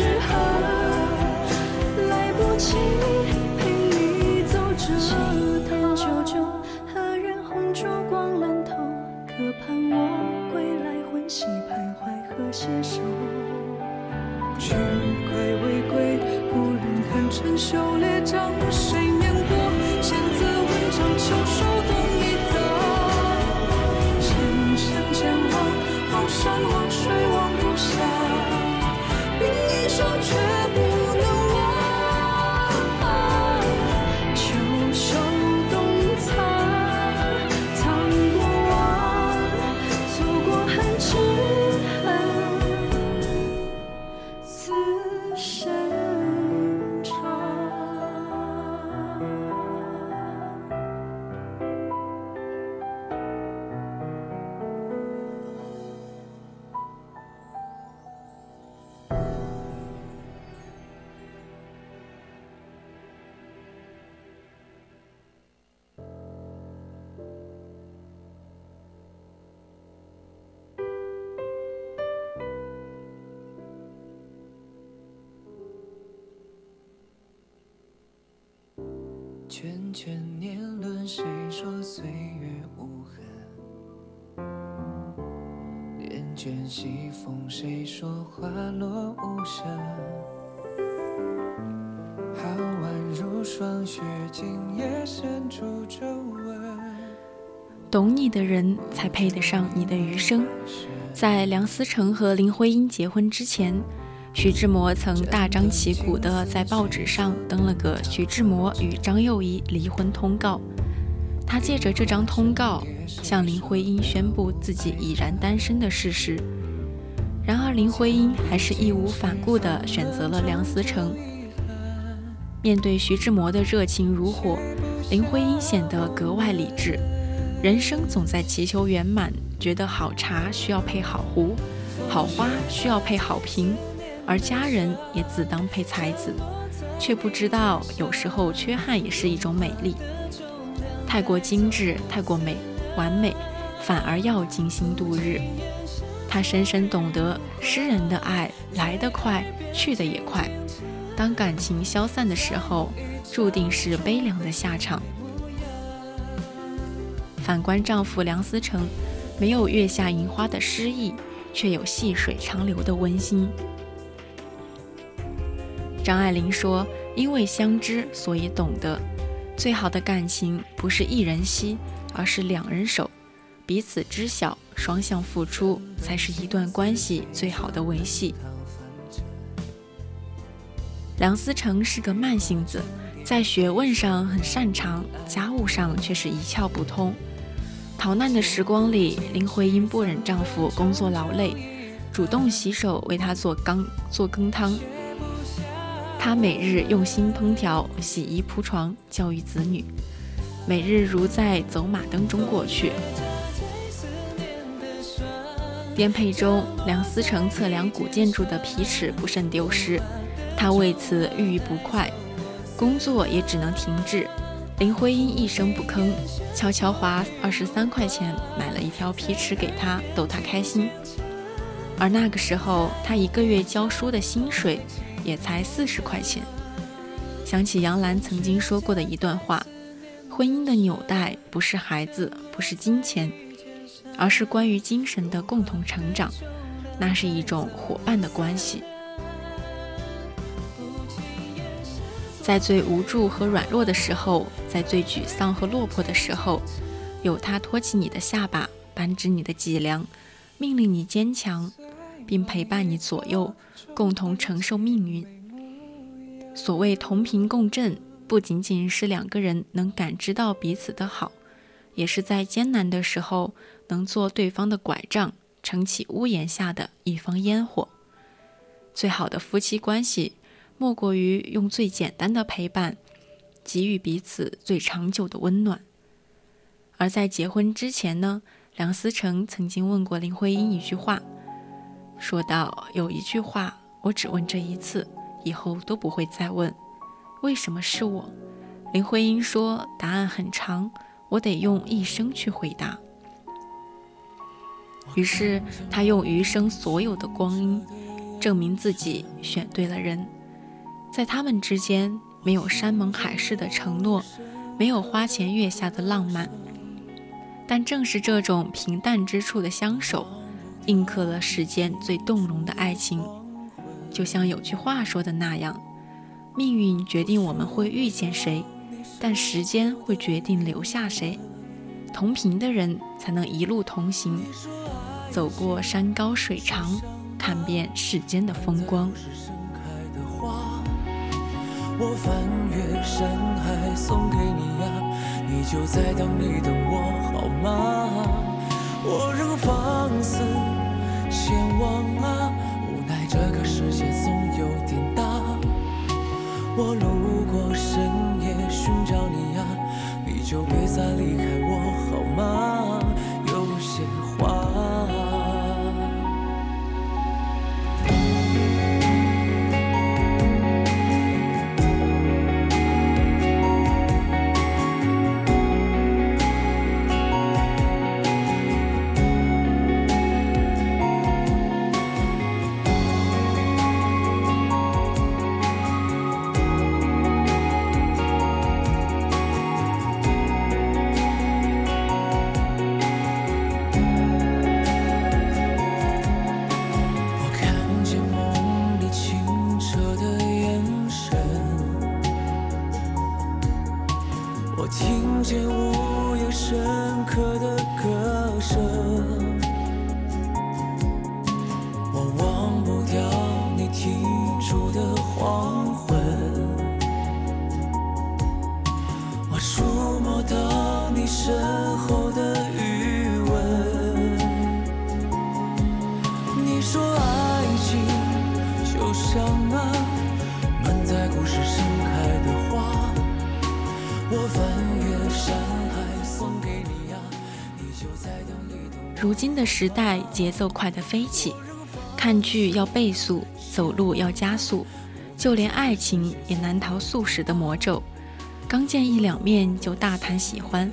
之后说岁月无痕？帘卷西风，谁说花落无声？好宛如霜雪，今夜深处皱纹。懂你的人才配得上你的余生。在梁思成和林徽因结婚之前，徐志摩曾大张旗鼓地在报纸上登了个徐志摩与张幼仪离婚通告。他借着这张通告，向林徽因宣布自己已然单身的事实。然而，林徽因还是义无反顾地选择了梁思成。面对徐志摩的热情如火，林徽因显得格外理智。人生总在祈求圆满，觉得好茶需要配好壶，好花需要配好瓶，而佳人也自当配才子，却不知道有时候缺憾也是一种美丽。太过精致，太过美完美，反而要精心度日。他深深懂得，诗人的爱来得快，去得也快。当感情消散的时候，注定是悲凉的下场。反观丈夫梁思成，没有月下银花的诗意，却有细水长流的温馨。张爱玲说：“因为相知，所以懂得。最好的感情不是一人惜，而是两人守，彼此知晓，双向付出，才是一段关系最好的维系。”梁思成是个慢性子，在学问上很擅长，家务上却是一窍不通。逃难的时光里，林徽因不忍丈夫工作劳累，主动洗手为他做羹做羹汤。她每日用心烹调、洗衣铺床、教育子女，每日如在走马灯中过去。颠沛中，梁思成测量古建筑的皮尺不慎丢失。他为此郁郁不快，工作也只能停滞。林徽因一声不吭，悄悄花二十三块钱买了一条皮尺给他，逗他开心。而那个时候，他一个月教书的薪水也才四十块钱。想起杨澜曾经说过的一段话：婚姻的纽带不是孩子，不是金钱，而是关于精神的共同成长，那是一种伙伴的关系。在最无助和软弱的时候，在最沮丧和落魄的时候，有他托起你的下巴，扳直你的脊梁，命令你坚强，并陪伴你左右，共同承受命运。所谓同频共振，不仅仅是两个人能感知到彼此的好，也是在艰难的时候能做对方的拐杖，撑起屋檐下的一方烟火。最好的夫妻关系。莫过于用最简单的陪伴，给予彼此最长久的温暖。而在结婚之前呢，梁思成曾经问过林徽因一句话，说道：“有一句话我只问这一次，以后都不会再问，为什么是我？”林徽因说：“答案很长，我得用一生去回答。”于是他用余生所有的光阴，证明自己选对了人。在他们之间，没有山盟海誓的承诺，没有花前月下的浪漫，但正是这种平淡之处的相守，印刻了世间最动容的爱情。就像有句话说的那样：“命运决定我们会遇见谁，但时间会决定留下谁。同频的人才能一路同行，走过山高水长，看遍世间的风光。”我翻越山海送给你呀，你就在等你等我好吗？我仍放肆前往啊，无奈这个世界总有点大。我路过深夜寻找你啊，你就别再离开我好吗？如今的时代节奏快得飞起，看剧要倍速，走路要加速，就连爱情也难逃速食的魔咒。刚见一两面就大谈喜欢，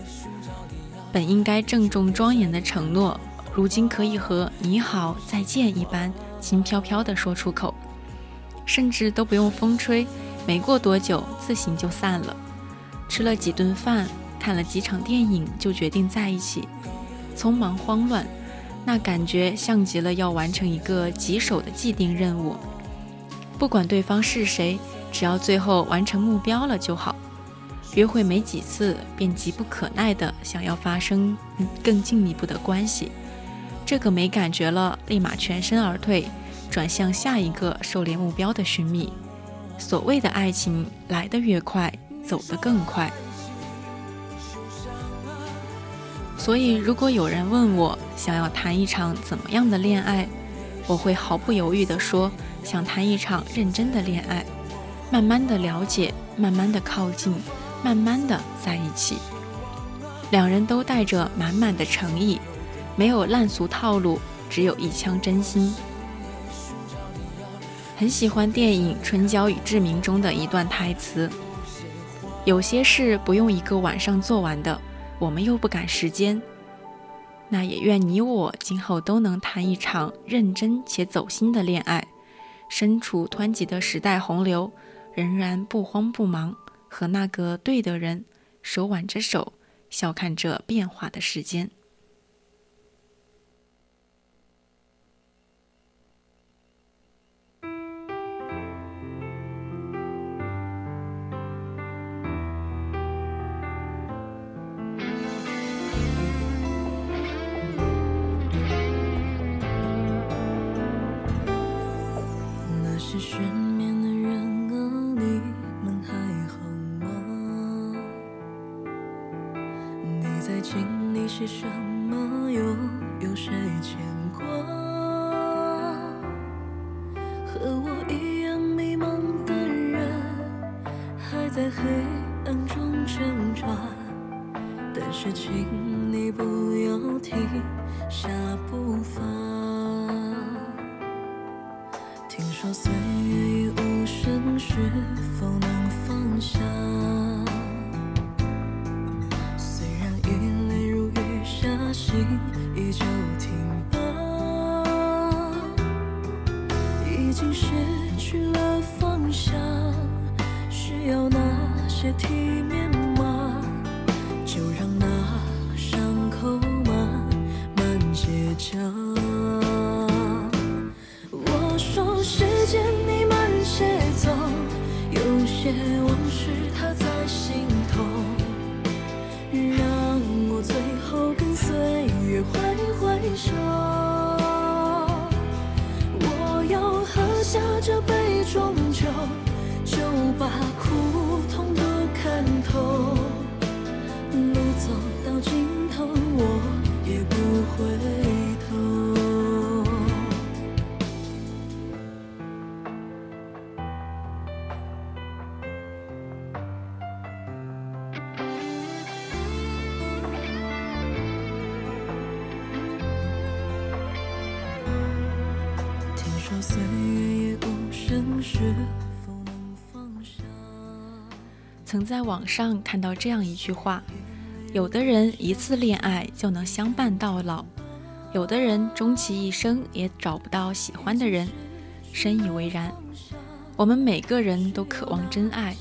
本应该郑重庄严的承诺，如今可以和“你好，再见”一般轻飘飘地说出口，甚至都不用风吹，没过多久自行就散了。吃了几顿饭，看了几场电影，就决定在一起。匆忙慌乱，那感觉像极了要完成一个棘手的既定任务。不管对方是谁，只要最后完成目标了就好。约会没几次，便急不可耐地想要发生更进一步的关系。这个没感觉了，立马全身而退，转向下一个狩猎目标的寻觅。所谓的爱情，来得越快，走得更快。所以，如果有人问我想要谈一场怎么样的恋爱，我会毫不犹豫地说，想谈一场认真的恋爱，慢慢的了解，慢慢的靠近，慢慢的在一起。两人都带着满满的诚意，没有烂俗套路，只有一腔真心。很喜欢电影《春娇与志明》中的一段台词：“有些事不用一个晚上做完的。”我们又不赶时间，那也愿你我今后都能谈一场认真且走心的恋爱，身处湍急的时代洪流，仍然不慌不忙，和那个对的人手挽着手，笑看这变化的时间。是，请你不要停下步伐。听说岁月已无声，是否能放下？虽然眼泪如雨下，心依旧停泊。已经失去了方向，需要那些体曾在网上看到这样一句话：有的人一次恋爱就能相伴到老，有的人终其一生也找不到喜欢的人。深以为然。我们每个人都渴望真爱，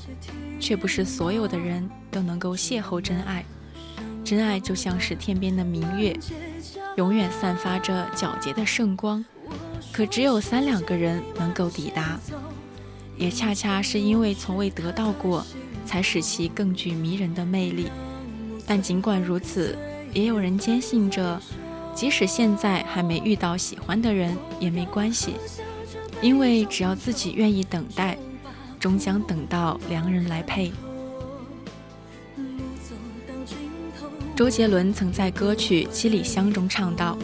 却不是所有的人都能够邂逅真爱。真爱就像是天边的明月，永远散发着皎洁的圣光，可只有三两个人能够抵达。也恰恰是因为从未得到过，才使其更具迷人的魅力。但尽管如此，也有人坚信着，即使现在还没遇到喜欢的人也没关系，因为只要自己愿意等待，终将等到良人来配。周杰伦曾在歌曲《七里香》中唱道：“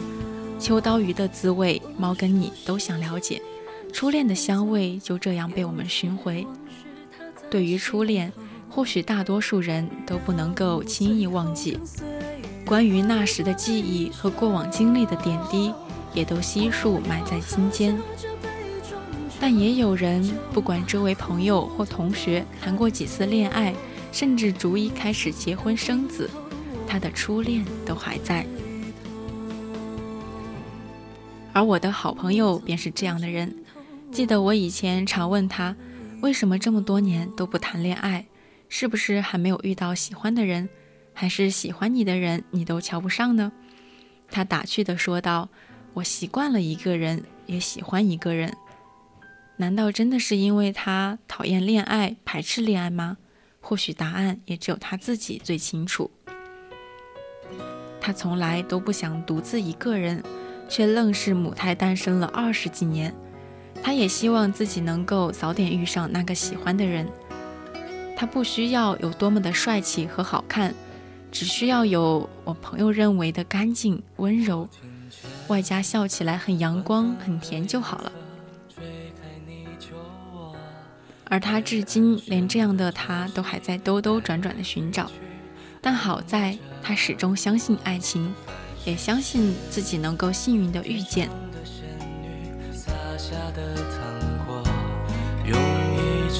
秋刀鱼的滋味，猫跟你都想了解。初恋的香味就这样被我们寻回。对于初恋，或许大多数人都不能够轻易忘记。关于那时的记忆和过往经历的点滴，也都悉数埋在心间。但也有人，不管周围朋友或同学谈过几次恋爱，甚至逐一开始结婚生子。”他的初恋都还在，而我的好朋友便是这样的人。记得我以前常问他，为什么这么多年都不谈恋爱？是不是还没有遇到喜欢的人？还是喜欢你的人你都瞧不上呢？他打趣地说道：“我习惯了一个人，也喜欢一个人。难道真的是因为他讨厌恋爱、排斥恋爱吗？或许答案也只有他自己最清楚。”他从来都不想独自一个人，却愣是母胎单身了二十几年。他也希望自己能够早点遇上那个喜欢的人。他不需要有多么的帅气和好看，只需要有我朋友认为的干净温柔，外加笑起来很阳光很甜就好了。而他至今连这样的他都还在兜兜转转的寻找。但好在，他始终相信爱情，也相信自己能够幸运的遇见。用一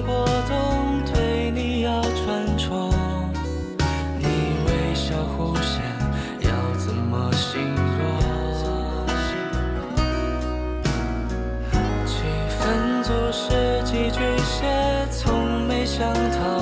波动对你要船窗，你微笑弧线要怎么形容？气氛组是几句写，从没想透。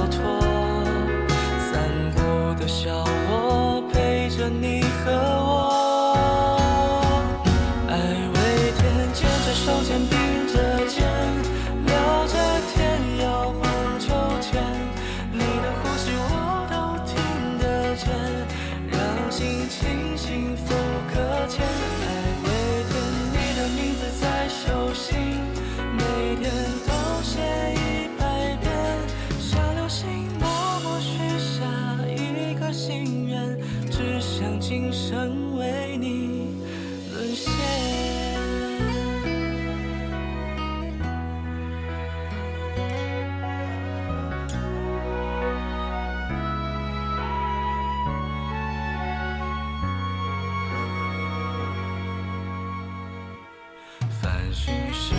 讯是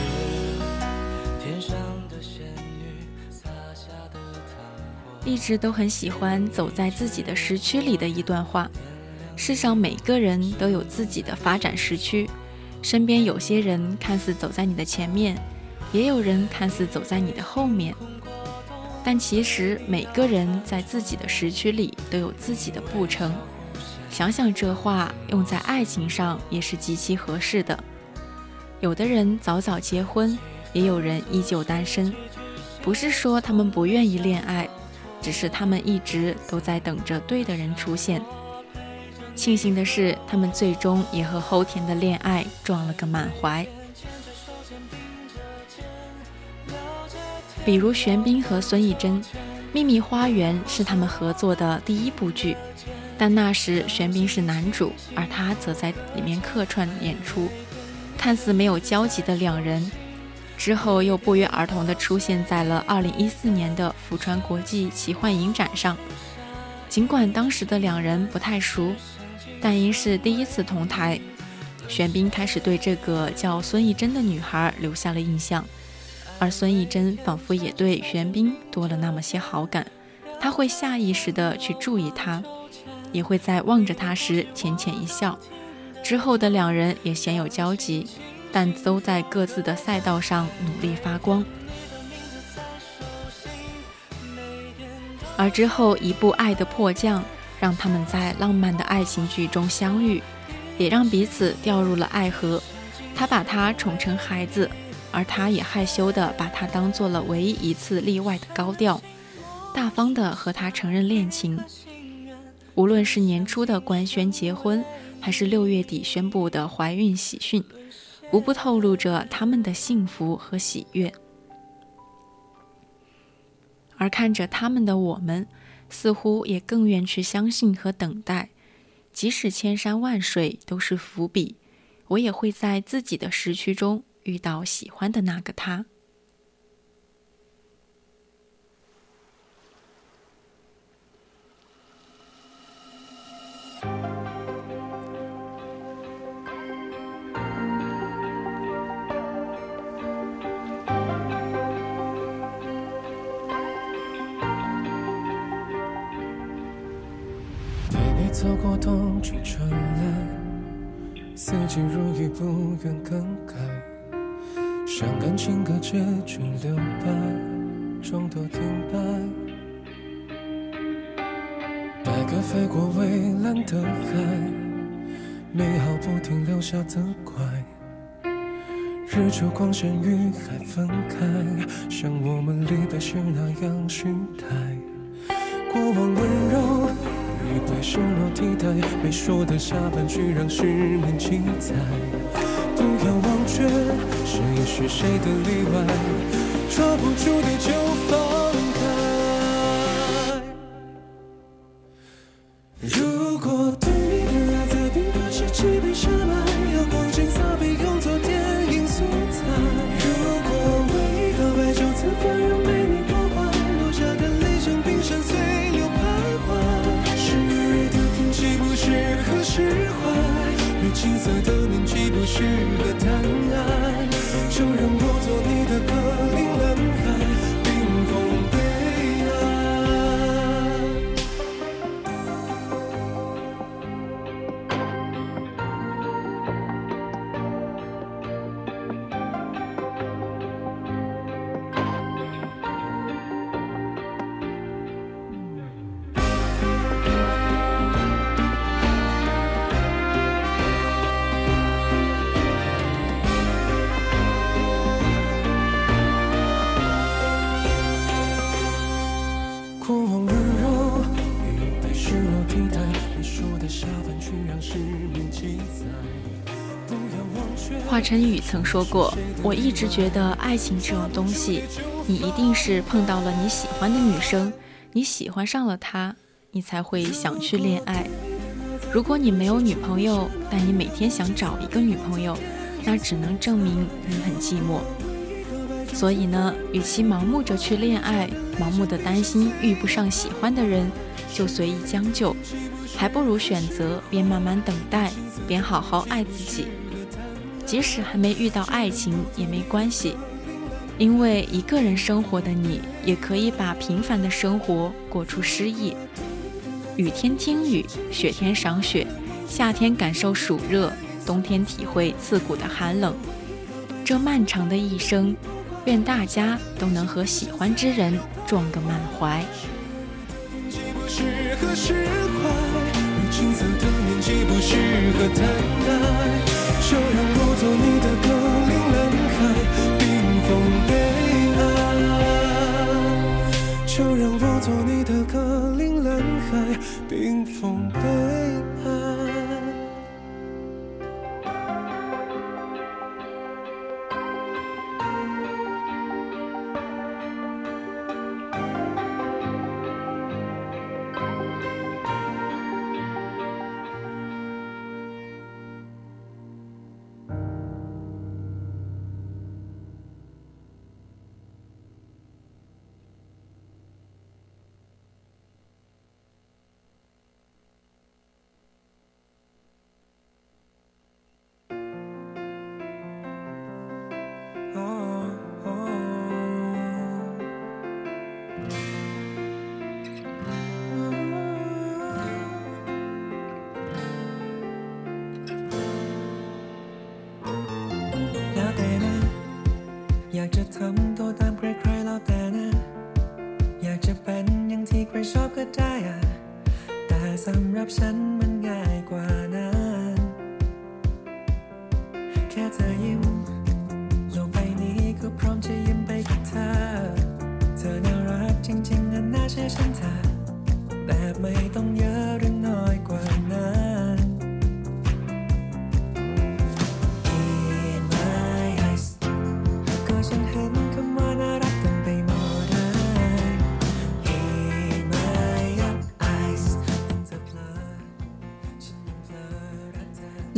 天上的仙女洒下的糖一直都很喜欢走在自己的时区里的一段话：世上每个人都有自己的发展时区，身边有些人看似走在你的前面，也有人看似走在你的后面，但其实每个人在自己的时区里都有自己的步程。想想这话用在爱情上也是极其合适的。有的人早早结婚，也有人依旧单身，不是说他们不愿意恋爱。只是他们一直都在等着对的人出现。庆幸的是，他们最终也和后天的恋爱撞了个满怀。比如玄彬和孙艺珍，《秘密花园》是他们合作的第一部剧，但那时玄彬是男主，而他则在里面客串演出。看似没有交集的两人。之后又不约而同地出现在了2014年的福川国际奇幻影展上。尽管当时的两人不太熟，但因是第一次同台，玄彬开始对这个叫孙艺珍的女孩留下了印象，而孙艺珍仿佛也对玄彬多了那么些好感。他会下意识地去注意他，也会在望着他时浅浅一笑。之后的两人也鲜有交集。但都在各自的赛道上努力发光。而之后一部《爱的迫降》，让他们在浪漫的爱情剧中相遇，也让彼此掉入了爱河。他把她宠成孩子，而他也害羞地把她当做了唯一一次例外的高调，大方地和她承认恋情。无论是年初的官宣结婚，还是六月底宣布的怀孕喜讯，无不透露着他们的幸福和喜悦。而看着他们的我们，似乎也更愿去相信和等待，即使千山万水都是伏笔，我也会在自己的时区中遇到喜欢的那个他。走过冬去春来，四季如一不愿更改，伤感情歌结局留白，终都停摆。白鸽飞过蔚蓝的海，美好不停留下责怪。日出光线与海分开，像我们离别时那样虚态。过往温柔。你会失落替代，没说的下半句让失眠记载。不要忘却，谁是谁的例外，抓不住的就放开。曾说过：“我一直觉得爱情这种东西，你一定是碰到了你喜欢的女生，你喜欢上了她，你才会想去恋爱。如果你没有女朋友，但你每天想找一个女朋友，那只能证明你很寂寞。所以呢，与其盲目着去恋爱，盲目的担心遇不上喜欢的人，就随意将就，还不如选择边慢慢等待，边好好爱自己。即使还没遇到爱情也没关系，因为一个人生活的你，也可以把平凡的生活过出诗意。雨天听雨，雪天赏雪，夏天感受暑热，冬天体会刺骨的寒冷。这漫长的一生，愿大家都能和喜欢之人撞个满怀。既不适合释怀，越青涩的年纪不适合谈爱，就让我做你的歌。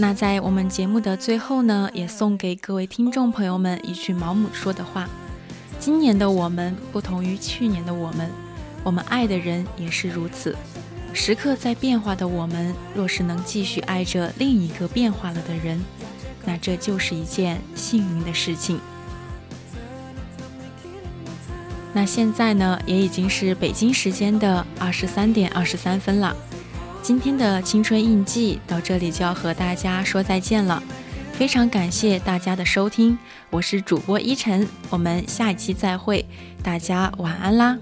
那在我们节目的最后呢，也送给各位听众朋友们一句毛姆说的话：今年的我们不同于去年的我们，我们爱的人也是如此。时刻在变化的我们，若是能继续爱着另一个变化了的人，那这就是一件幸运的事情。那现在呢，也已经是北京时间的二十三点二十三分了。今天的青春印记到这里就要和大家说再见了，非常感谢大家的收听，我是主播依晨，我们下一期再会，大家晚安啦。